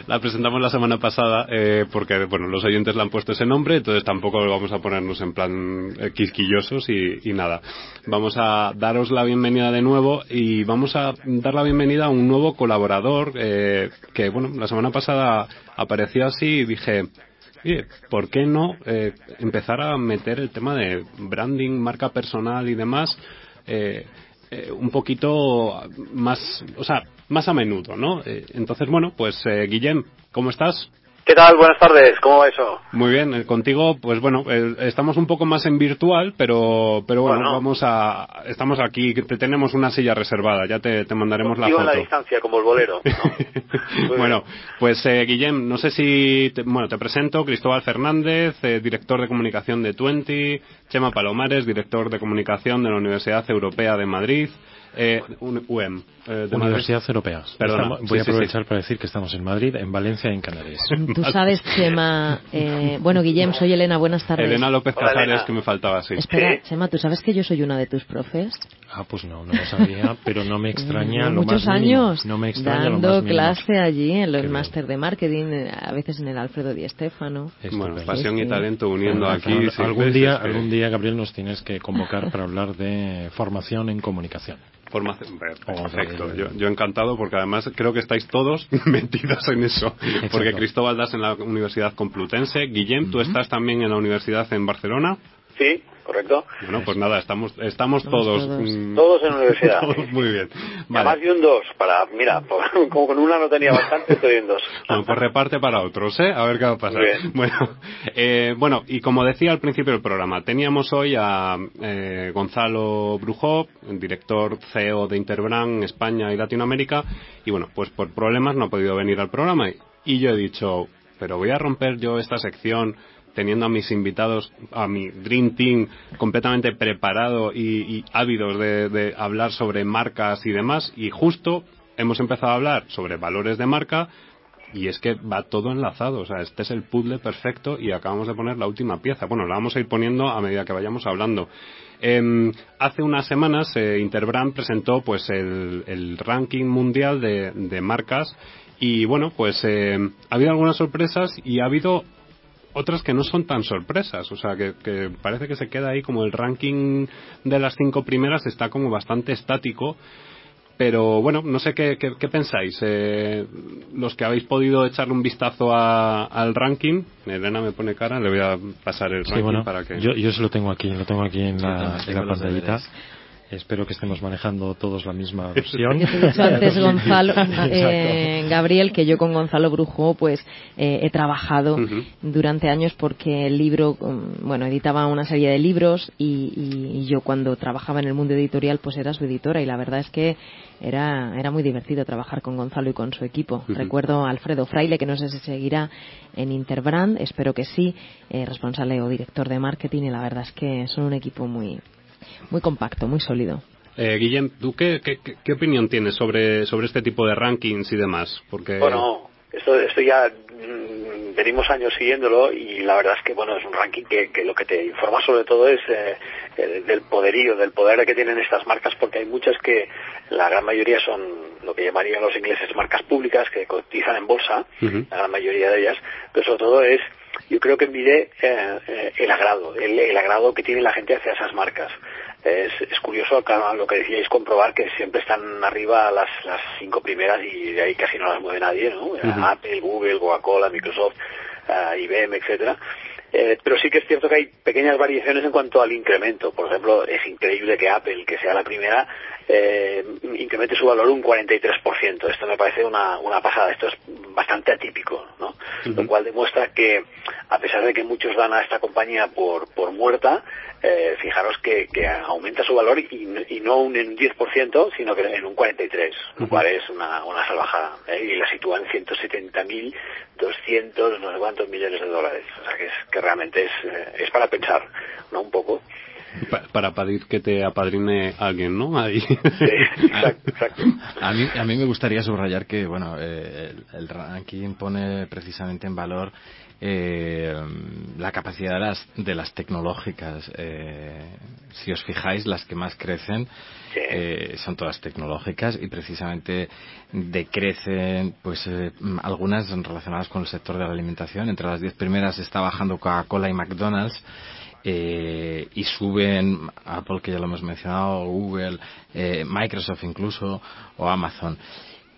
la presentamos la semana pasada eh, porque, bueno, los oyentes le han puesto ese nombre, entonces tampoco vamos a ponernos en plan eh, quisquillosos y, y nada. Vamos a daros la bienvenida de nuevo y vamos a dar la bienvenida a un nuevo colaborador, eh, que bueno, la semana pasada apareció así y dije, ¿por qué no eh, empezar a meter el tema de branding, marca personal y demás eh, eh, un poquito más, o sea, más a menudo, ¿no? Eh, entonces, bueno, pues eh, Guillem, ¿cómo estás? ¿Qué tal? Buenas tardes. ¿Cómo va eso? Muy bien, eh, contigo, pues bueno, eh, estamos un poco más en virtual, pero, pero bueno, Bueno. vamos a, estamos aquí, te tenemos una silla reservada, ya te, te mandaremos la Contigo en la foto. distancia, como el bolero. bueno, pues eh, Guillem, no sé si, te, bueno, te presento, Cristóbal Fernández, eh, director de comunicación de Twenty, Chema Palomares, director de comunicación de la Universidad Europea de Madrid, eh, un- UEM, eh, de Universidad Madrid. Europea. Perdona, Estamos- sí, voy a sí, sí. aprovechar para decir que estamos en Madrid, en Valencia y en Canarias. Tú sabes, Chema. eh, bueno, Guillem, soy Elena, buenas tardes. Elena López Hola, Casares, Elena. que me faltaba, sí. Espera, Sí. Chema, ¿tú sabes que yo soy una de tus profes? Ah, pues no, no lo sabía, pero no me extraña lo Muchos más mínimo. años No me extraña lo dando más mínimo. clase allí en los máster de marketing, a veces en el Alfredo Di Stéfano. Bueno, pasión Sí, y talento uniendo aquí. Algún- sí, algún día, que- algún día, Gabriel, nos tienes que convocar para hablar de formación en comunicación. Formación, perfecto. yo encantado porque además creo que estáis todos metidos en eso. Porque Cristóbal das en la Universidad Complutense, Guillem, tú estás también en la Universidad en Barcelona. Sí, correcto. Bueno, pues nada, estamos, estamos todos. todos. mm, Todos en universidad. todos muy bien. Además Vale. de un dos, para, mira, por- como con una no tenía bastante, estoy en dos. Bueno, pues reparte para otros, ¿eh? A ver qué va a pasar. Muy bien. Bueno, eh, bueno, y como decía al principio del programa, teníamos hoy a eh, Gonzalo Brujó, director CEO de Interbrand España y Latinoamérica, y bueno, pues por problemas no ha podido venir al programa. Y yo he dicho, pero voy a romper yo esta sección teniendo a mis invitados, a mi Dream Team completamente preparado y, ávidos de, hablar sobre marcas y demás, y justo hemos empezado a hablar sobre valores de marca y es que va todo enlazado, o sea, este es el puzzle perfecto y acabamos de poner la última pieza. Bueno, la vamos a ir poniendo a medida que vayamos hablando. Em, hace unas semanas eh, Interbrand presentó pues el, el ranking mundial de, de marcas y bueno, pues eh, ha habido algunas sorpresas y ha habido otras que no son tan sorpresas, o sea, que, que parece que se queda ahí como el ranking de las cinco primeras está como bastante estático pero bueno, no sé qué, qué, qué pensáis. Eh, los que habéis podido echarle un vistazo a- al ranking, Elena me pone cara, le voy a pasar el Sí, ranking bueno, para que. yo, yo se lo tengo aquí, lo tengo aquí en la, también en la pantallita. Espero que estemos manejando todos la misma versión. Yo te he dicho antes, Gonzalo, eh, Gabriel, que yo con Gonzalo Brujo pues eh, he trabajado Ujú. durante años porque el libro, um, bueno, editaba una serie de libros y, y- yo cuando trabajaba en el mundo editorial pues era su editora y la verdad es que era, era muy divertido trabajar con Gonzalo y con su equipo. Ujú. Recuerdo a Alfredo Fraile, que no sé si seguirá en Interbrand, espero que sí, eh, responsable o director de marketing y la verdad es que son un equipo muy, muy compacto, muy sólido. Eh, Guillem, ¿tú qué, qué, qué- opinión tienes sobre, sobre este tipo de rankings y demás? Porque Bueno, esto, esto ya mm, venimos años siguiéndolo y la verdad es que bueno es un ranking que, que lo que te informa sobre todo es eh, eh, del poderío, del poder que tienen estas marcas porque hay muchas que la gran mayoría son lo que llamarían los ingleses marcas públicas que cotizan en bolsa, la gran mayoría de ellas, pero sobre todo es yo creo que mide eh, eh, el agrado, el, el agrado que tiene la gente hacia esas marcas. Es, es curioso, claro, lo que decíais, comprobar que siempre están arriba las, las cinco primeras y de ahí casi no las mueve nadie, ¿no? Apple, Google, Coca-Cola, Microsoft, eh, IBM, etcétera. Eh, pero sí que es cierto que hay pequeñas variaciones en cuanto al incremento. Por ejemplo, es increíble que Apple, que sea la primera, eh, incremente su valor un 43%. Esto me parece una, una pasada. Esto es bastante atípico, ¿no? Lo cual demuestra que, a pesar de que muchos dan a esta compañía por, por muerta, eh, fijaros que, que aumenta su valor y, y no un, en un 10%, sino que en un 43%, lo cual es una, una salvajada. ¿eh? Y la sitúa en 170.200, no sé cuántos millones de dólares. O sea que, es, que realmente es, eh, es para pensar, ¿no? Un poco. Pa- para pedir que te apadrine alguien, ¿no? Ahí. Sí, exacto, exacto. A mí, a mí me gustaría subrayar que bueno, eh, el, el ranking pone precisamente en valor eh, la capacidad de las, de las tecnológicas. Eh, si os fijáis, las que más crecen eh, son todas tecnológicas y precisamente decrecen pues eh, algunas relacionadas con el sector de la alimentación. Entre las diez primeras está bajando Coca-Cola y McDonald's. Eh, y suben Apple, que ya lo hemos mencionado, Google, eh, Microsoft incluso, o Amazon.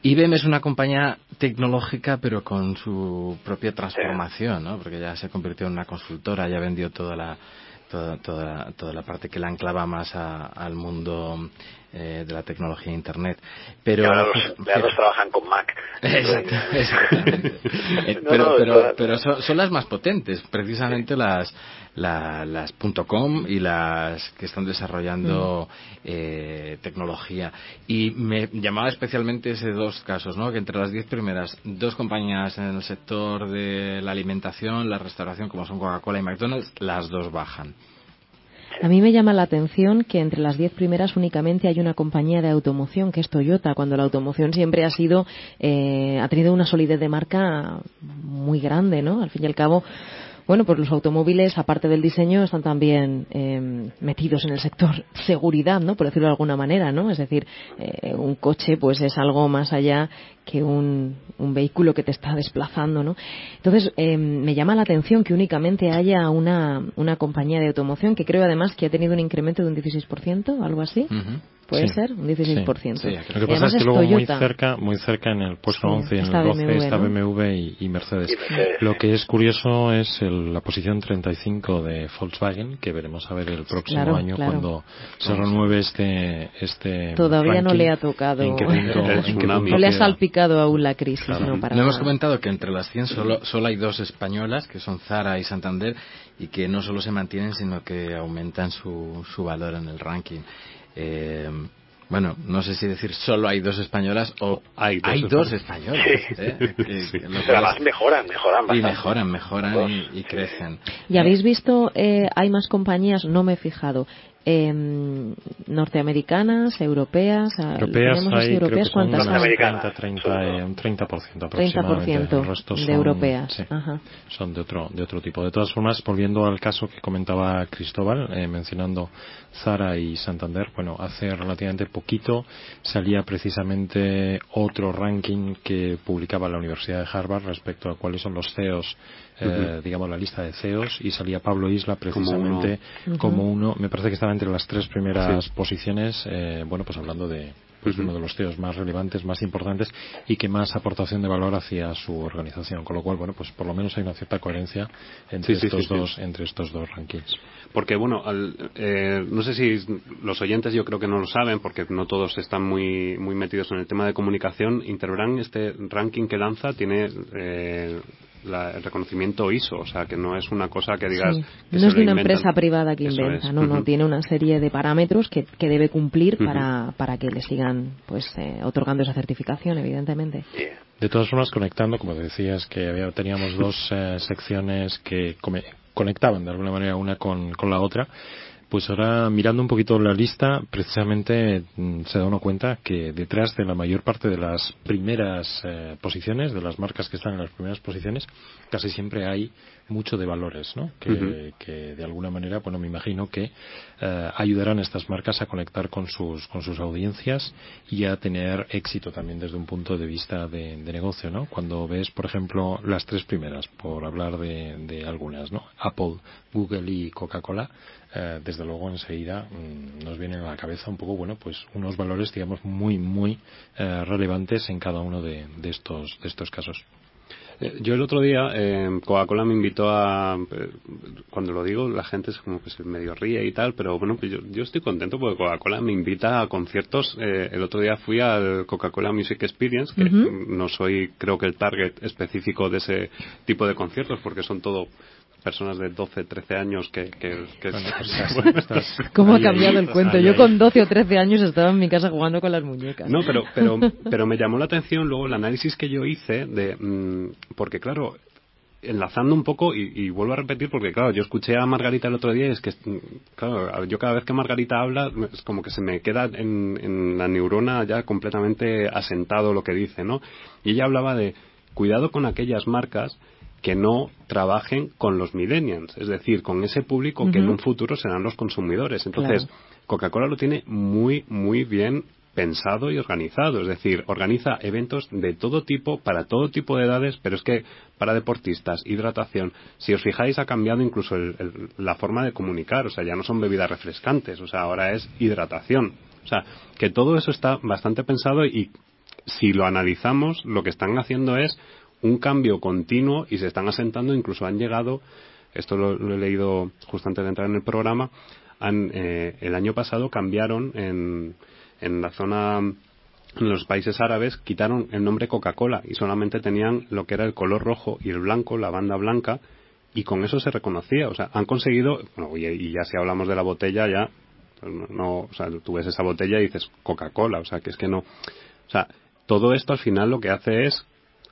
IBM es una compañía tecnológica, pero con su propia transformación, ¿no? Porque ya se convirtió en una consultora, ya vendió toda la, toda, toda, toda la parte que la anclaba más a- al mundo eh, de la tecnología Internet. Pero ahora los trabajan con Mac. Exacto, pero, pero, pero son, las más potentes, precisamente las las .com y las que están desarrollando mm. eh, tecnología. Y me llamaba especialmente ese dos casos, ¿no? Que entre las diez primeras, dos compañías en el sector de la alimentación, la restauración, como son Coca-Cola y McDonald's, las dos bajan. A mí me llama la atención que entre las diez primeras únicamente hay una compañía de automoción que es Toyota, cuando la automoción siempre ha sido, eh, ha tenido una solidez de marca muy grande, ¿no? Al fin y al cabo, bueno, pues los automóviles, aparte del diseño, están también eh, metidos en el sector seguridad, ¿no? Por decirlo de alguna manera, ¿no? Es decir, eh, un coche, pues es algo más allá que un, un vehículo que te está desplazando, ¿no? Entonces, eh, me llama la atención que únicamente haya una, una compañía de automoción que creo además que ha tenido un incremento de un 16%, algo así. ¿Puede ser? Un 16%. Sí. Lo que pasa es que luego muy cerca, muy cerca en el puesto 11 y en el 12 está BMW y, Mercedes. Lo que es curioso es la posición 35 de Volkswagen, que veremos a ver el próximo año cuando se renueve este, este Todavía no le ha tocado. no le ha salpicado aún la crisis. No, para hemos comentado que entre las 100 solo, solo hay dos españolas, que son Zara y Santander, y que no solo se mantienen, sino que aumentan su, su valor en el ranking. Eh, bueno, no sé si decir solo hay dos españolas o hay dos, españolas. ¿eh? Pero además mejoran, mejoran bastante. Y mejoran, mejoran y, crecen. ¿Y habéis visto, eh, hay más compañías, no me he fijado, eh, norteamericanas, europeas, europeas hay, europeas cuántas son 30, 30, eh, un 30% aproximadamente. 30% de europeas. Sí, Ajá. Son de otro, de otro tipo. De todas formas, volviendo al caso que comentaba Cristóbal, eh, mencionando Zara y Santander, bueno, hace relativamente poquito salía precisamente otro ranking que publicaba la Universidad de Harvard respecto a cuáles son los CEOs eh, digamos, la lista de CEOs y salía Pablo Isla precisamente como uno, me parece que estaba entre las tres primeras posiciones, eh, bueno, pues hablando de pues uno de los CEOs más relevantes, más importantes y que más aportación de valor hacia su organización. Con lo cual, bueno, pues por lo menos hay una cierta coherencia entre estos dos entre estos dos rankings. Porque bueno, eh, no sé si los oyentes yo creo que no lo saben porque no todos están muy muy metidos en el tema de comunicación. Interbrand este ranking que lanza tiene eh, el reconocimiento ISO, o sea, que no es una cosa que digas. no es de una empresa privada que inventa, no, no, tiene una serie de parámetros que, que debe cumplir para, para que le sigan pues eh, otorgando esa certificación, evidentemente. De todas formas, conectando, como decías, que había, teníamos dos eh, secciones que conectaban de alguna manera una con, con la otra. Pues ahora mirando un poquito la lista, precisamente mm, se da uno cuenta que detrás de la mayor parte de las primeras eh, posiciones, de las marcas que están en las primeras posiciones, casi siempre hay mucho de valores, ¿no? Que, que de alguna manera, bueno, me imagino que eh, ayudarán a estas marcas a conectar con sus, con sus audiencias y a tener éxito también desde un punto de vista de, negocio, ¿no? Cuando ves, por ejemplo, las tres primeras, por hablar de, de algunas, ¿no? Apple, Google y Coca-Cola, eh, desde luego enseguida mm, nos vienen a la cabeza un poco, bueno, pues unos valores, digamos, muy, muy eh, relevantes en cada uno de, estos, de estos casos. Eh, yo el otro día, Coca-Cola me invitó a. cuando lo digo, la gente es como que se medio ríe y tal, pero bueno, pues yo, estoy contento porque Coca-Cola me invita a conciertos. el otro día fui al Coca-Cola Music Experience, que no soy, creo que el target específico de ese tipo de conciertos, porque son todo personas de 12, 13 años que... que, pues ¿Cómo ha cambiado el cuento? Yo con 12 o 13 años estaba en mi casa jugando con las muñecas. No, pero, pero, pero me llamó la atención luego el análisis que yo hice de... Mm, porque claro, enlazando un poco y, vuelvo a repetir porque claro yo escuché a Margarita el otro día y es que mm, claro yo cada vez que Margarita habla es como que se me queda en, en la neurona ya completamente asentado lo que dice no y ella hablaba de cuidado con aquellas marcas que no trabajen con los millennials, es decir, con ese público que en un futuro serán los consumidores. Entonces, Coca-Cola lo tiene muy, muy bien pensado y organizado, es decir, organiza eventos de todo tipo, para todo tipo de edades, pero es que para deportistas, hidratación, si os fijáis ha cambiado incluso la forma de comunicar, o sea, ya no son bebidas refrescantes, o sea, ahora es hidratación. O sea, que todo eso está bastante pensado y si lo analizamos, lo que están haciendo es un cambio continuo y se están asentando, incluso han llegado, esto lo, he leído justo antes de entrar en el programa, han, eh, el año pasado cambiaron en, en la zona en los países árabes quitaron el nombre Coca-Cola y solamente tenían lo que era el color rojo y el blanco, la banda blanca, y con eso se reconocía. O sea, han conseguido, bueno, y, ya si hablamos de la botella, ya, no, o sea, tú ves esa botella y dices Coca-Cola, o sea, que es que no. O sea, todo esto al final lo que hace es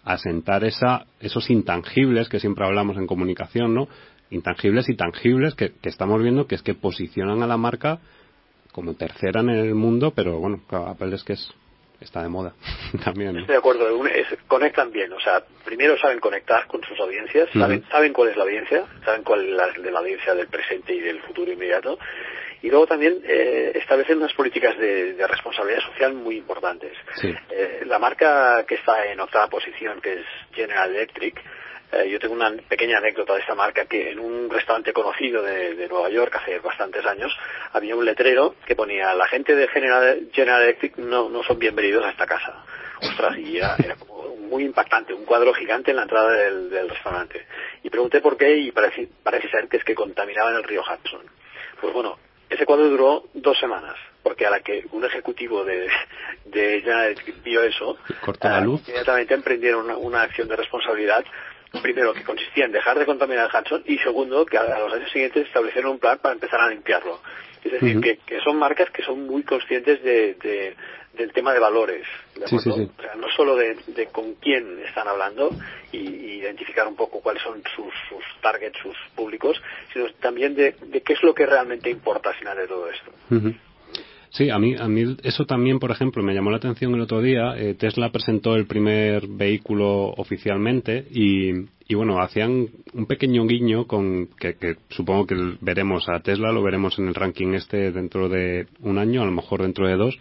asentar esa, esos intangibles que siempre hablamos en comunicación, ¿no? Intangibles y tangibles que, que estamos viendo que es que posicionan a la marca como tercera en el mundo, pero bueno, Apple es que es está de moda también. Estoy de acuerdo, conectan bien, o sea, primero saben conectar con sus audiencias, saben, saben cuál es la audiencia, saben cuál es la, de la audiencia del presente y del futuro inmediato, y luego también eh, establecen unas políticas de, responsabilidad social muy importantes. Eh, la marca que está en octava posición, que es General Electric, eh, yo tengo una pequeña anécdota de esta marca que en un restaurante conocido de, Nueva York hace bastantes años había un letrero que ponía la gente de General, Electric no, no son bienvenidos a esta casa. Ostras, y era, como muy impactante, un cuadro gigante en la entrada del, restaurante. Y pregunté por qué y parece, parece ser que es que contaminaban el río Hudson. Pues bueno, ese cuadro duró dos semanas, porque a la que un ejecutivo de, de Electric vio eso, la luz. inmediatamente emprendieron una acción de responsabilidad primero, que consistía en dejar de contaminar el Hudson y segundo, que a los años siguientes establecieron un plan para empezar a limpiarlo. Es decir, que, son marcas que son muy conscientes de, del tema de valores. O sea, no solo de, con quién están hablando y, identificar un poco cuáles son sus, sus targets, sus públicos, sino también de, qué es lo que realmente importa al final de todo esto. Sí, a mí, a mí eso también, por ejemplo, me llamó la atención el otro día. Eh, Tesla presentó el primer vehículo oficialmente y, y bueno, hacían un pequeño guiño con que, que, supongo que veremos a Tesla, lo veremos en el ranking este dentro de un año, a lo mejor dentro de dos,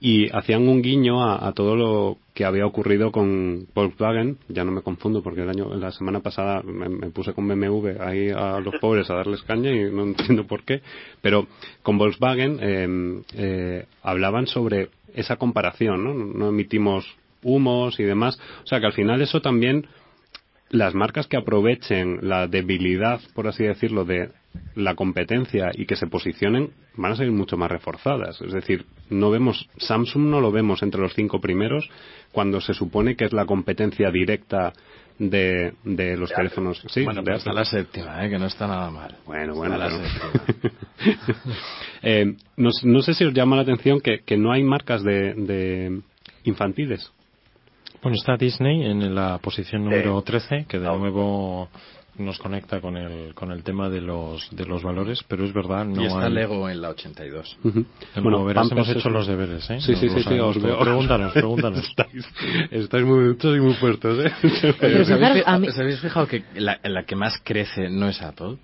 y hacían un guiño a, todo lo que había ocurrido con Volkswagen, ya no me confundo porque el año, la semana pasada me, puse con BMW ahí a los pobres a darles caña y no entiendo por qué, pero con Volkswagen em, eh, hablaban sobre esa comparación, ¿no? No emitimos humos y demás, o sea que al final eso también las marcas que aprovechen la debilidad, por así decirlo, de la competencia y que se posicionen van a ser mucho más reforzadas. Es decir, no vemos, Samsung no lo vemos entre los cinco primeros cuando se supone que es la competencia directa de, de los teléfonos. Sí, bueno, pues está la séptima, ¿eh? que no está nada mal. Bueno, bueno. eh, no, no, sé si os llama la atención que, que no hay marcas de, de infantiles. Bueno, está Disney en la posición número 13, que de nuevo nos conecta con el con el tema de los de los valores, pero es verdad no y está Lego en la 82. Bueno, verás, hemos hecho los deberes, ¿eh? Sí, sí, sí, sí, os veo. Pregúntanos, pregúntanos. estáis, estáis muy y muy fuertes, ¿eh? Pero, ¿os, habéis, fijado que la, la que más crece no es Apple?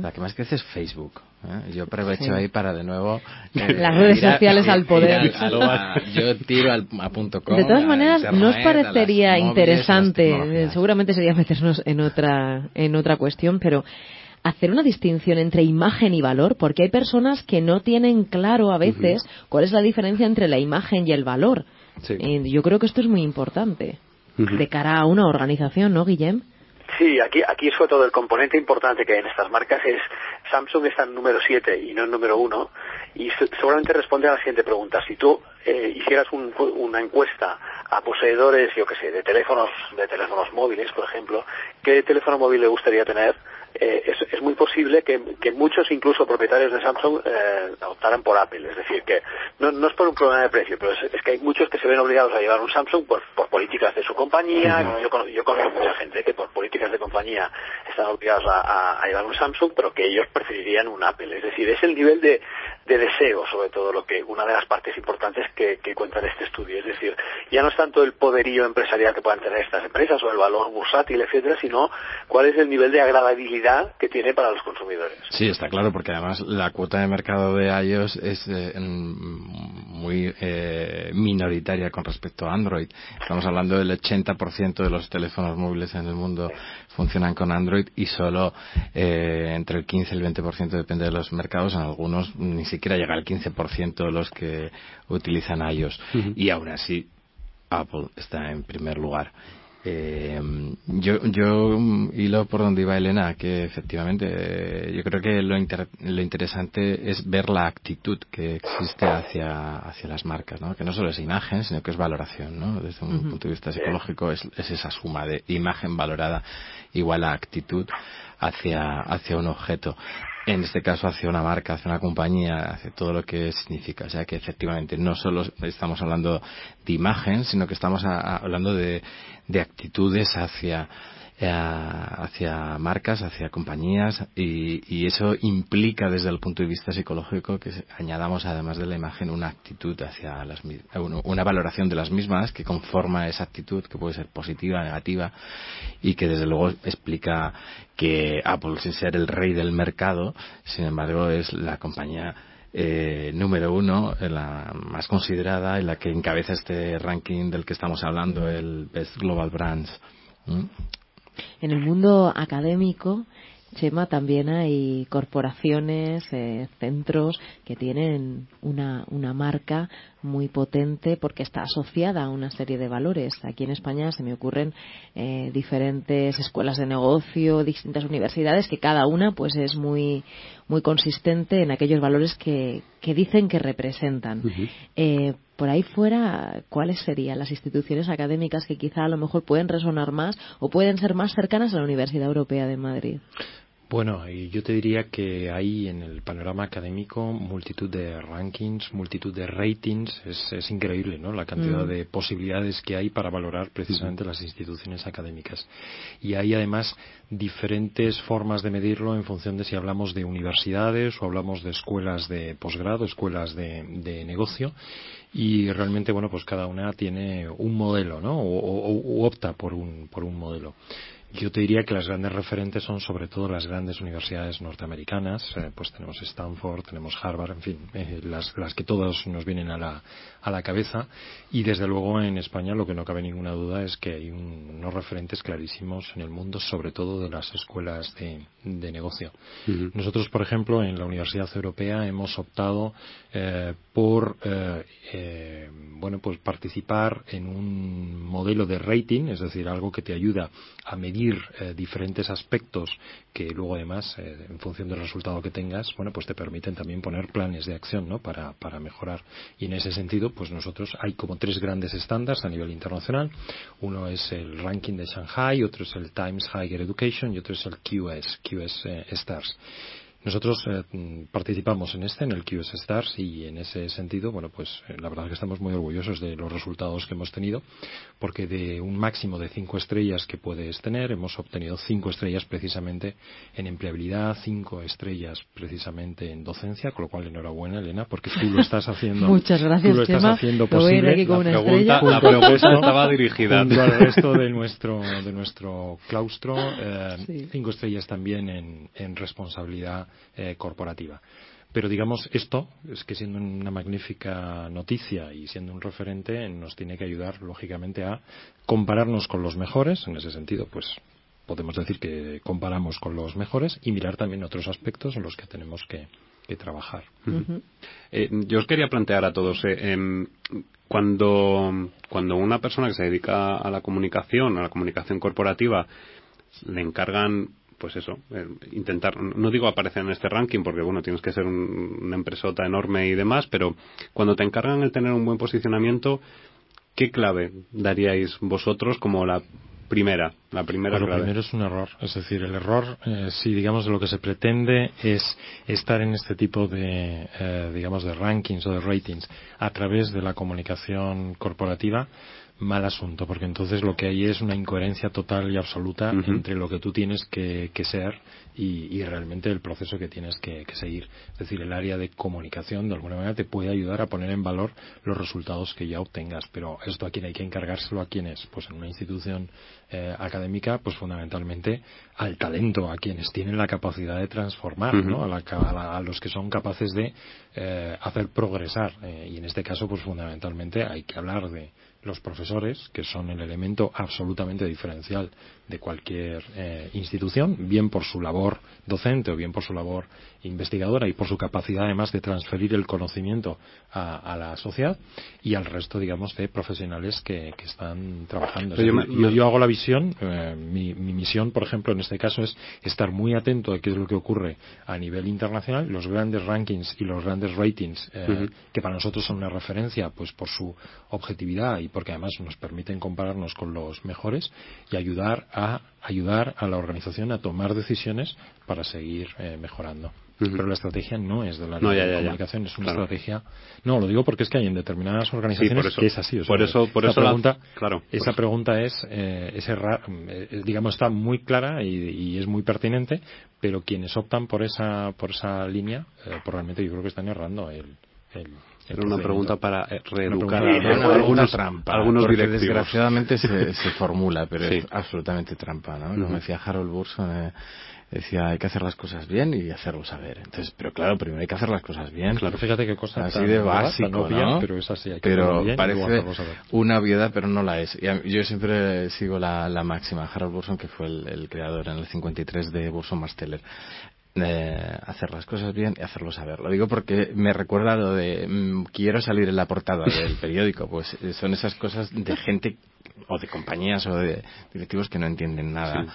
La que más crece es Facebook. ¿eh? Yo aprovecho ahí para de nuevo. Eh, Las redes sociales al poder. yo tiro al, a punto com, De todas maneras, ¿no os parecería interesante? Seguramente sería meternos en otra, en otra cuestión, pero hacer una distinción entre imagen y valor, porque hay personas que no tienen claro a veces cuál es la diferencia entre la imagen y el valor. yo creo que esto es muy importante de cara a una organización, ¿no, Guillem? Sí, aquí, aquí sobre todo el componente importante que hay en estas marcas es Samsung está en número 7 y no en número 1 y seguramente responde a la siguiente pregunta. Si tú eh, hicieras una encuesta a poseedores, yo que sé, de teléfonos, de teléfonos móviles, por ejemplo, ¿qué teléfono móvil le gustaría tener? Eh, es, muy posible que, muchos, incluso propietarios de Samsung, eh, optaran por Apple. Es decir, que no, es por un problema de precio, pero es, que hay muchos que se ven obligados a llevar un Samsung por, políticas de su compañía. yo, yo, conozco mucha gente que por políticas de compañía están obligados a, llevar un Samsung, pero que ellos preferirían un Apple. Es decir, es el nivel de, deseo, sobre todo, lo que una de las partes importantes que, que cuenta este estudio. Es decir, ya no es tanto el poderío empresarial que puedan tener estas empresas o el valor bursátil, etcétera, sino cuál es el nivel de agradabilidad que tiene para los consumidores. Sí, está claro, porque además la cuota de mercado de iOS es eh, muy eh, minoritaria con respecto a Android. Estamos hablando del 80% de los teléfonos móviles en el mundo funcionan con Android y solo eh, entre el 15 y el 20% depende de los mercados. En algunos ni siquiera llega al 15% de los que utilizan iOS. Y aún así, Apple está en primer lugar. Eh, yo, yo hilo por donde iba Elena, que efectivamente eh, yo creo que lo, lo interesante es ver la actitud que existe hacia, hacia las marcas, ¿no? que no solo es imagen, sino que es valoración. ¿no? Desde un punto de vista psicológico es, es, esa suma de imagen valorada igual a actitud hacia, hacia un objeto en este caso hacia una marca, hacia una compañía, hacia todo lo que significa. O sea que efectivamente no solo estamos hablando de imagen, sino que estamos hablando de, de actitudes hacia hacia marcas, hacia compañías y, eso implica desde el punto de vista psicológico que añadamos además de la imagen una actitud hacia las una valoración de las mismas que conforma esa actitud que puede ser positiva, negativa y que desde luego explica que Apple sin ser el rey del mercado, sin embargo es la compañía eh, número uno, la más considerada y la que encabeza este ranking del que estamos hablando, el Best Global Brands. En el mundo académico, Chema, también hay corporaciones, eh, centros que tienen una, una marca muy potente porque está asociada a una serie de valores. Aquí en España se me ocurren eh, diferentes escuelas de negocio, distintas universidades que cada una pues es muy muy consistente en aquellos valores que, que dicen que representan. eh, por ahí fuera, ¿cuáles serían las instituciones académicas que quizá a lo mejor pueden resonar más o pueden ser más cercanas a la Universidad Europea de Madrid? Bueno, yo te diría que hay en el panorama académico multitud de rankings, multitud de ratings. Es, es increíble, ¿no? La cantidad mm. de posibilidades que hay para valorar precisamente las instituciones académicas. Y hay además diferentes formas de medirlo en función de si hablamos de universidades o hablamos de escuelas de posgrado, escuelas de, de negocio y realmente bueno pues cada una tiene un modelo no o, o, opta por un por un modelo yo te diría que las grandes referentes son sobre todo las grandes universidades norteamericanas, eh, pues tenemos Stanford, tenemos Harvard, en fin, eh, las, las, que todos nos vienen a la, a la cabeza. Y desde luego en España lo que no cabe ninguna duda es que hay unos referentes clarísimos en el mundo, sobre todo de las escuelas de, de negocio. Nosotros, por ejemplo, en la Universidad Europea hemos optado eh, por bueno pues participar en un modelo de rating, es decir, algo que te ayuda a medir eh, diferentes aspectos que luego además, eh, en función del resultado que tengas, bueno pues te permiten también poner planes de acción, ¿no? Para, para mejorar. Y en ese sentido, pues nosotros hay como tres grandes estándares a nivel internacional. Uno es el ranking de Shanghai, otro es el Times Higher Education y otro es el QS, QS eh, Stars. Nosotros eh, participamos en este, en el QS Stars, y en ese sentido, bueno, pues eh, la verdad es que estamos muy orgullosos de los resultados que hemos tenido, porque de un máximo de cinco estrellas que puedes tener, hemos obtenido cinco estrellas precisamente en empleabilidad, cinco estrellas precisamente en docencia, con lo cual enhorabuena, Elena, porque tú lo estás haciendo. Muchas gracias, tú lo estás haciendo posible. Aquí con la, una pregunta, la pregunta estaba dirigida al resto de nuestro de nuestro claustro, eh, sí. cinco estrellas también en, en responsabilidad eh, corporativa. Pero digamos, esto es que siendo una magnífica noticia y siendo un referente, nos tiene que ayudar, lógicamente, a compararnos con los mejores. En ese sentido, pues podemos decir que comparamos con los mejores y mirar también otros aspectos en los que tenemos que, que trabajar. Uh -huh. eh, yo os quería plantear a todos, eh, eh, cuando, cuando una persona que se dedica a la comunicación, a la comunicación corporativa, le encargan pues eso, eh, intentar, no digo aparecer en este ranking porque bueno, tienes que ser un, una empresota enorme y demás, pero cuando te encargan el tener un buen posicionamiento, ¿qué clave daríais vosotros como la primera, la primera bueno, clave? primero es un error, es decir, el error, eh, si digamos lo que se pretende es estar en este tipo de, eh, digamos, de rankings o de ratings a través de la comunicación corporativa, mal asunto, porque entonces lo que hay es una incoherencia total y absoluta uh -huh. entre lo que tú tienes que, que ser y, y, realmente el proceso que tienes que, que, seguir. Es decir, el área de comunicación de alguna manera te puede ayudar a poner en valor los resultados que ya obtengas, pero esto a quién hay que encargárselo a quién es, pues en una institución eh, académica, pues fundamentalmente al talento, a quienes tienen la capacidad de transformar, uh -huh. ¿no? a, la, a, la, a, los que son capaces de eh, hacer progresar eh, y en este caso, pues fundamentalmente hay que hablar de los profesores, que son el elemento absolutamente diferencial de cualquier eh, institución, bien por su labor docente o bien por su labor investigadora y por su capacidad además de transferir el conocimiento a, la sociedad y al resto, digamos, de profesionales que, están trabajando. yo, hago la visión, eh, mi, misión, por ejemplo, en este caso es estar muy atento a qué es lo que ocurre a nivel internacional, los grandes rankings y los grandes ratings, eh, que para nosotros son una referencia, pues por su objetividad y porque además nos permiten compararnos con los mejores y ayudar a ayudar a la organización a tomar decisiones para seguir eh, mejorando. Pero la estrategia no es de la comunicación, es una estrategia. No, lo digo porque es que hay en determinadas organizaciones que es así. por eso, por esa pregunta, claro, esa pregunta es, eh, eh, digamos, está muy clara y, es muy pertinente, pero quienes optan por esa, por esa línea, eh, pues realmente yo creo que están errando el, era una pregunta para eh, reeducar a algunos, trampa, algunos desgraciadamente se, se, formula, pero es absolutamente trampa, ¿no? me decía Harold Burson, eh, decía hay que hacer las cosas bien y hacerlo saber. Entonces, pero claro, primero hay que hacer las cosas bien. Claro, fíjate qué cosa así de básico, ¿no? Pero es así, hay que pero bien parece una obviedad, pero no la es. Y yo siempre sigo la, la máxima. Harold Burson, que fue el, el, creador en el 53 de Burson Marsteller hacer las cosas bien y hacerlo saber. Lo digo porque me recuerda lo de mm, quiero salir en la portada del periódico. Pues eh, son esas cosas de gente o de compañías o de directivos que no entienden nada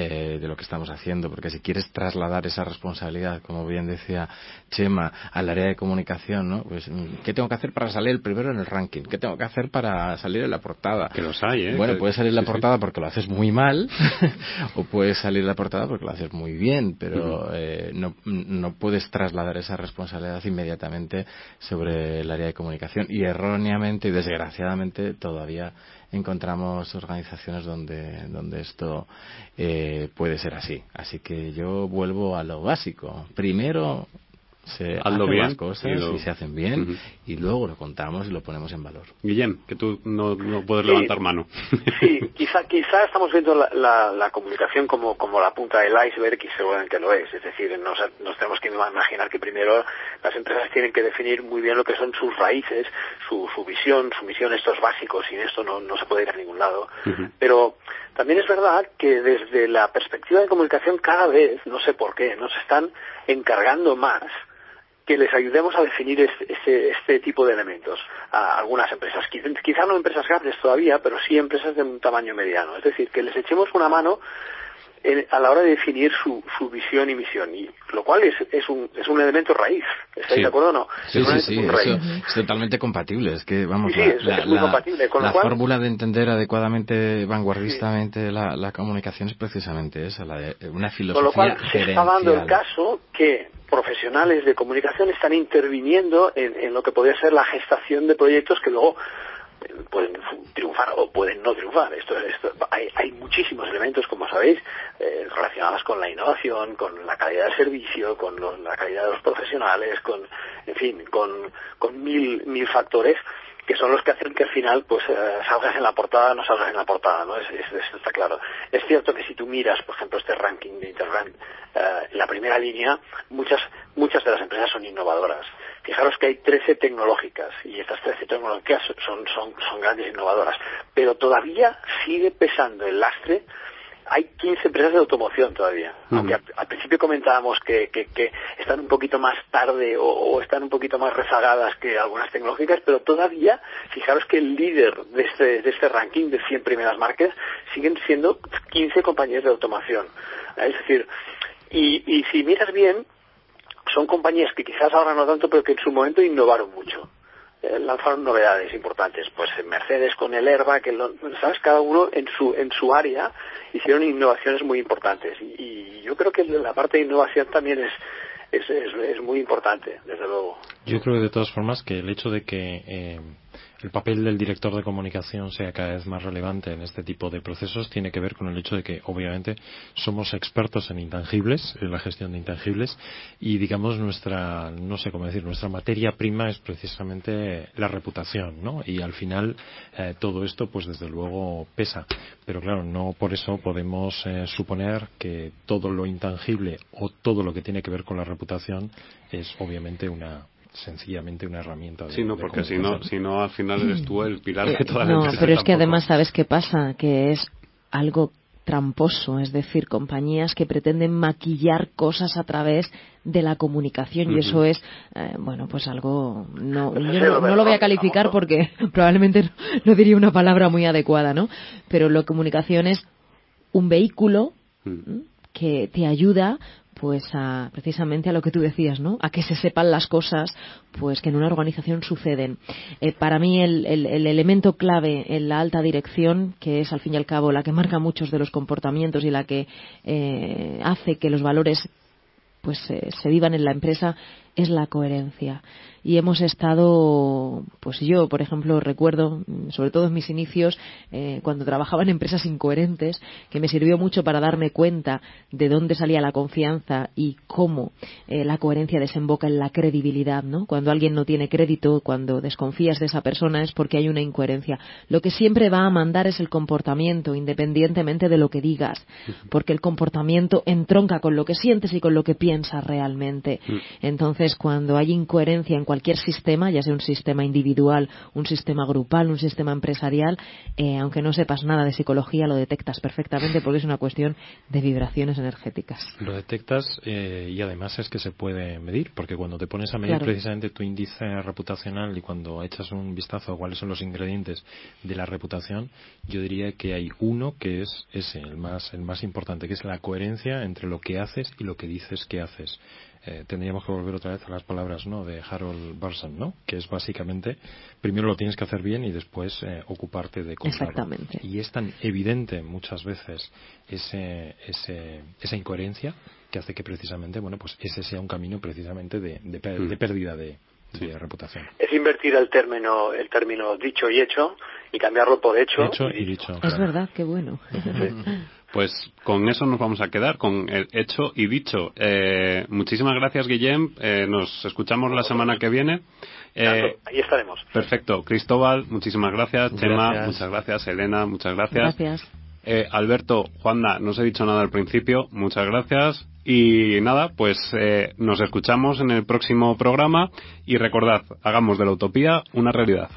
eh, de lo que estamos haciendo, porque si quieres trasladar esa responsabilidad, como bien decía Chema, al área de comunicación, ¿no? Pues, mm, ¿qué tengo que hacer para salir el primero en el ranking? ¿Qué tengo que hacer para salir en la portada? Que los hay, ¿eh? Bueno, puedes salir en la portada porque lo haces muy mal, o puedes salir en la portada porque lo haces muy bien, pero eh, no, no puedes trasladar esa responsabilidad inmediatamente sobre el área de comunicación y erróneamente y desgraciadamente todavía encontramos organizaciones donde, donde esto eh, puede ser así. Así que yo vuelvo a lo básico. Primero se hacen las cosas y, se hacen bien y luego lo contamos y lo ponemos en valor. Guillem, que tú no, no puedes levantar mano. Sí, quizá, quizá estamos viendo la, la, comunicación como, como la punta del iceberg y seguramente lo es. Es decir, nos, nos tenemos que imaginar que primero las empresas tienen que definir muy bien lo que son sus raíces, su, su visión, su misión, estos básicos. Sin esto no, no se puede ir a ningún lado. Pero también es verdad que desde la perspectiva de comunicación cada vez, no sé por qué, nos están encargando más que les ayudemos a definir este, este, tipo de elementos a algunas empresas. Quizá no empresas grandes todavía, pero sí empresas de un tamaño mediano. Es decir, que les echemos una mano a la hora de definir su, su visión y misión, y lo cual es, es, un, es un elemento raíz. ¿Estáis de acuerdo o no? Sí, sí, sí, es totalmente compatible. Es que, vamos, la, la, fórmula de entender adecuadamente, vanguardistamente la, la, comunicación es precisamente esa, la de una filosofía Con lo cual se está dando el caso que profesionales de comunicación están interviniendo en, en lo que podría ser la gestación de proyectos que luego pueden triunfar o pueden no triunfar. Esto, esto hay, hay, muchísimos elementos, como sabéis, eh, relacionados con la innovación, con la calidad del servicio, con la calidad de los profesionales, con, en fin, con mil, mil factores que son los que hacen que al final pues eh, salgas en la portada no salgas en la portada no es, está claro. Es cierto que si tú miras por ejemplo este ranking de Interrank eh, la primera línea muchas muchas de las empresas son innovadoras. Fijaros que hay 13 tecnológicas y estas 13 tecnológicas son son son grandes innovadoras pero todavía sigue pesando el lastre hay 15 empresas de automoción todavía. Aunque al, principio comentábamos que, que, están un poquito más tarde o, están un poquito más rezagadas que algunas tecnológicas, pero todavía, fijaros que el líder de este, de este ranking de 100 primeras marcas siguen siendo 15 compañías de automoción. Es decir, y, y si miras bien, son compañías que quizás ahora no tanto, pero que en su momento innovaron mucho. Eh, lanzaron novedades importantes. Pues Mercedes con el Airbag, ¿sabes? Cada uno en su, en su área hicieron innovaciones muy importantes. Y, yo creo que la parte de innovación también es, es, es, muy importante, desde luego. Yo creo de todas formas que el hecho de que eh, el papel del director de comunicación sea cada vez más relevante en este tipo de procesos tiene que ver con el hecho de que obviamente somos expertos en intangibles, en la gestión de intangibles y digamos nuestra, no sé cómo decir, nuestra materia prima es precisamente la reputación, ¿no? Y al final eh, todo esto pues desde luego pesa, pero claro, no por eso podemos eh, suponer que todo lo intangible o todo lo que tiene que ver con la reputación es obviamente una sencillamente una herramienta de Sí, no, porque si no, si no, al final eres tú el pilar de toda la no, empresa pero es que además, ¿sabes qué pasa? Que es algo tramposo, es decir, compañías que pretenden maquillar cosas a través de la comunicación y eso es, eh, bueno, pues algo, no, yo no, lo voy a calificar porque probablemente no, no diría una palabra muy adecuada, ¿no? Pero la comunicación es un vehículo que te ayuda pues a precisamente a lo que tú decías, ¿no? A que se sepan las cosas, pues que en una organización suceden. Eh, para mí el, el- el elemento clave en la alta dirección, que es al fin y al cabo la que marca muchos de los comportamientos y la que eh, hace que los valores pues eh, se vivan en la empresa es la coherencia y hemos estado pues yo por ejemplo recuerdo mm, sobre todo en mis inicios eh, cuando trabajaba en empresas incoherentes que me sirvió mucho para darme cuenta de dónde salía la confianza y cómo eh, la coherencia desemboca en la credibilidad no cuando alguien no tiene crédito cuando desconfías de esa persona es porque hay una incoherencia. Lo que siempre va a mandar es el comportamiento independientemente de lo que digas porque el comportamiento entronca con lo que sientes y con lo que piensas realmente. Entonces cuando hay incoherencia en cualquier sistema ya sea un sistema individual un sistema grupal un sistema empresarial eh, aunque no sepas nada de psicología lo detectas perfectamente porque es una cuestión de vibraciones energéticas Lo detectas eh, y además es que se puede medir, porque cuando te pones a medir Claro. precisamente tu índice reputacional y cuando echas un vistazo a cuáles son los ingredientes de la reputación, yo diría que hay uno que es ese, el más, el más importante, que es la coherencia entre lo que haces y lo que dices que haces. Eh, tendríamos que volver otra vez a las palabras ¿no? de Harold Burson, ¿no? que es básicamente, primero lo tienes que hacer bien y después eh, ocuparte de contarlo. Exactamente. Y es tan evidente muchas veces ese, ese, esa incoherencia que hace que precisamente, bueno, pues ese sea un camino precisamente de, Mm. de pérdida de, de reputación. Es invertir el término, el término dicho y hecho y cambiarlo por hecho. Hecho y dicho. es claro. verdad qué bueno Pues con eso nos vamos a quedar, con el hecho y dicho. Eh, muchísimas gracias, Guillem. Eh, nos escuchamos la semana que viene. Eh, Claro, ahí estaremos. perfecto. Cristóbal, muchísimas gracias. Chema, muchas gracias. Elena, muchas gracias. gracias Eh, Alberto, Juanda, no os he dicho nada al principio. Muchas gracias. Y nada, pues eh, nos escuchamos en el próximo programa. Y recordad, hagamos de la utopía una realidad.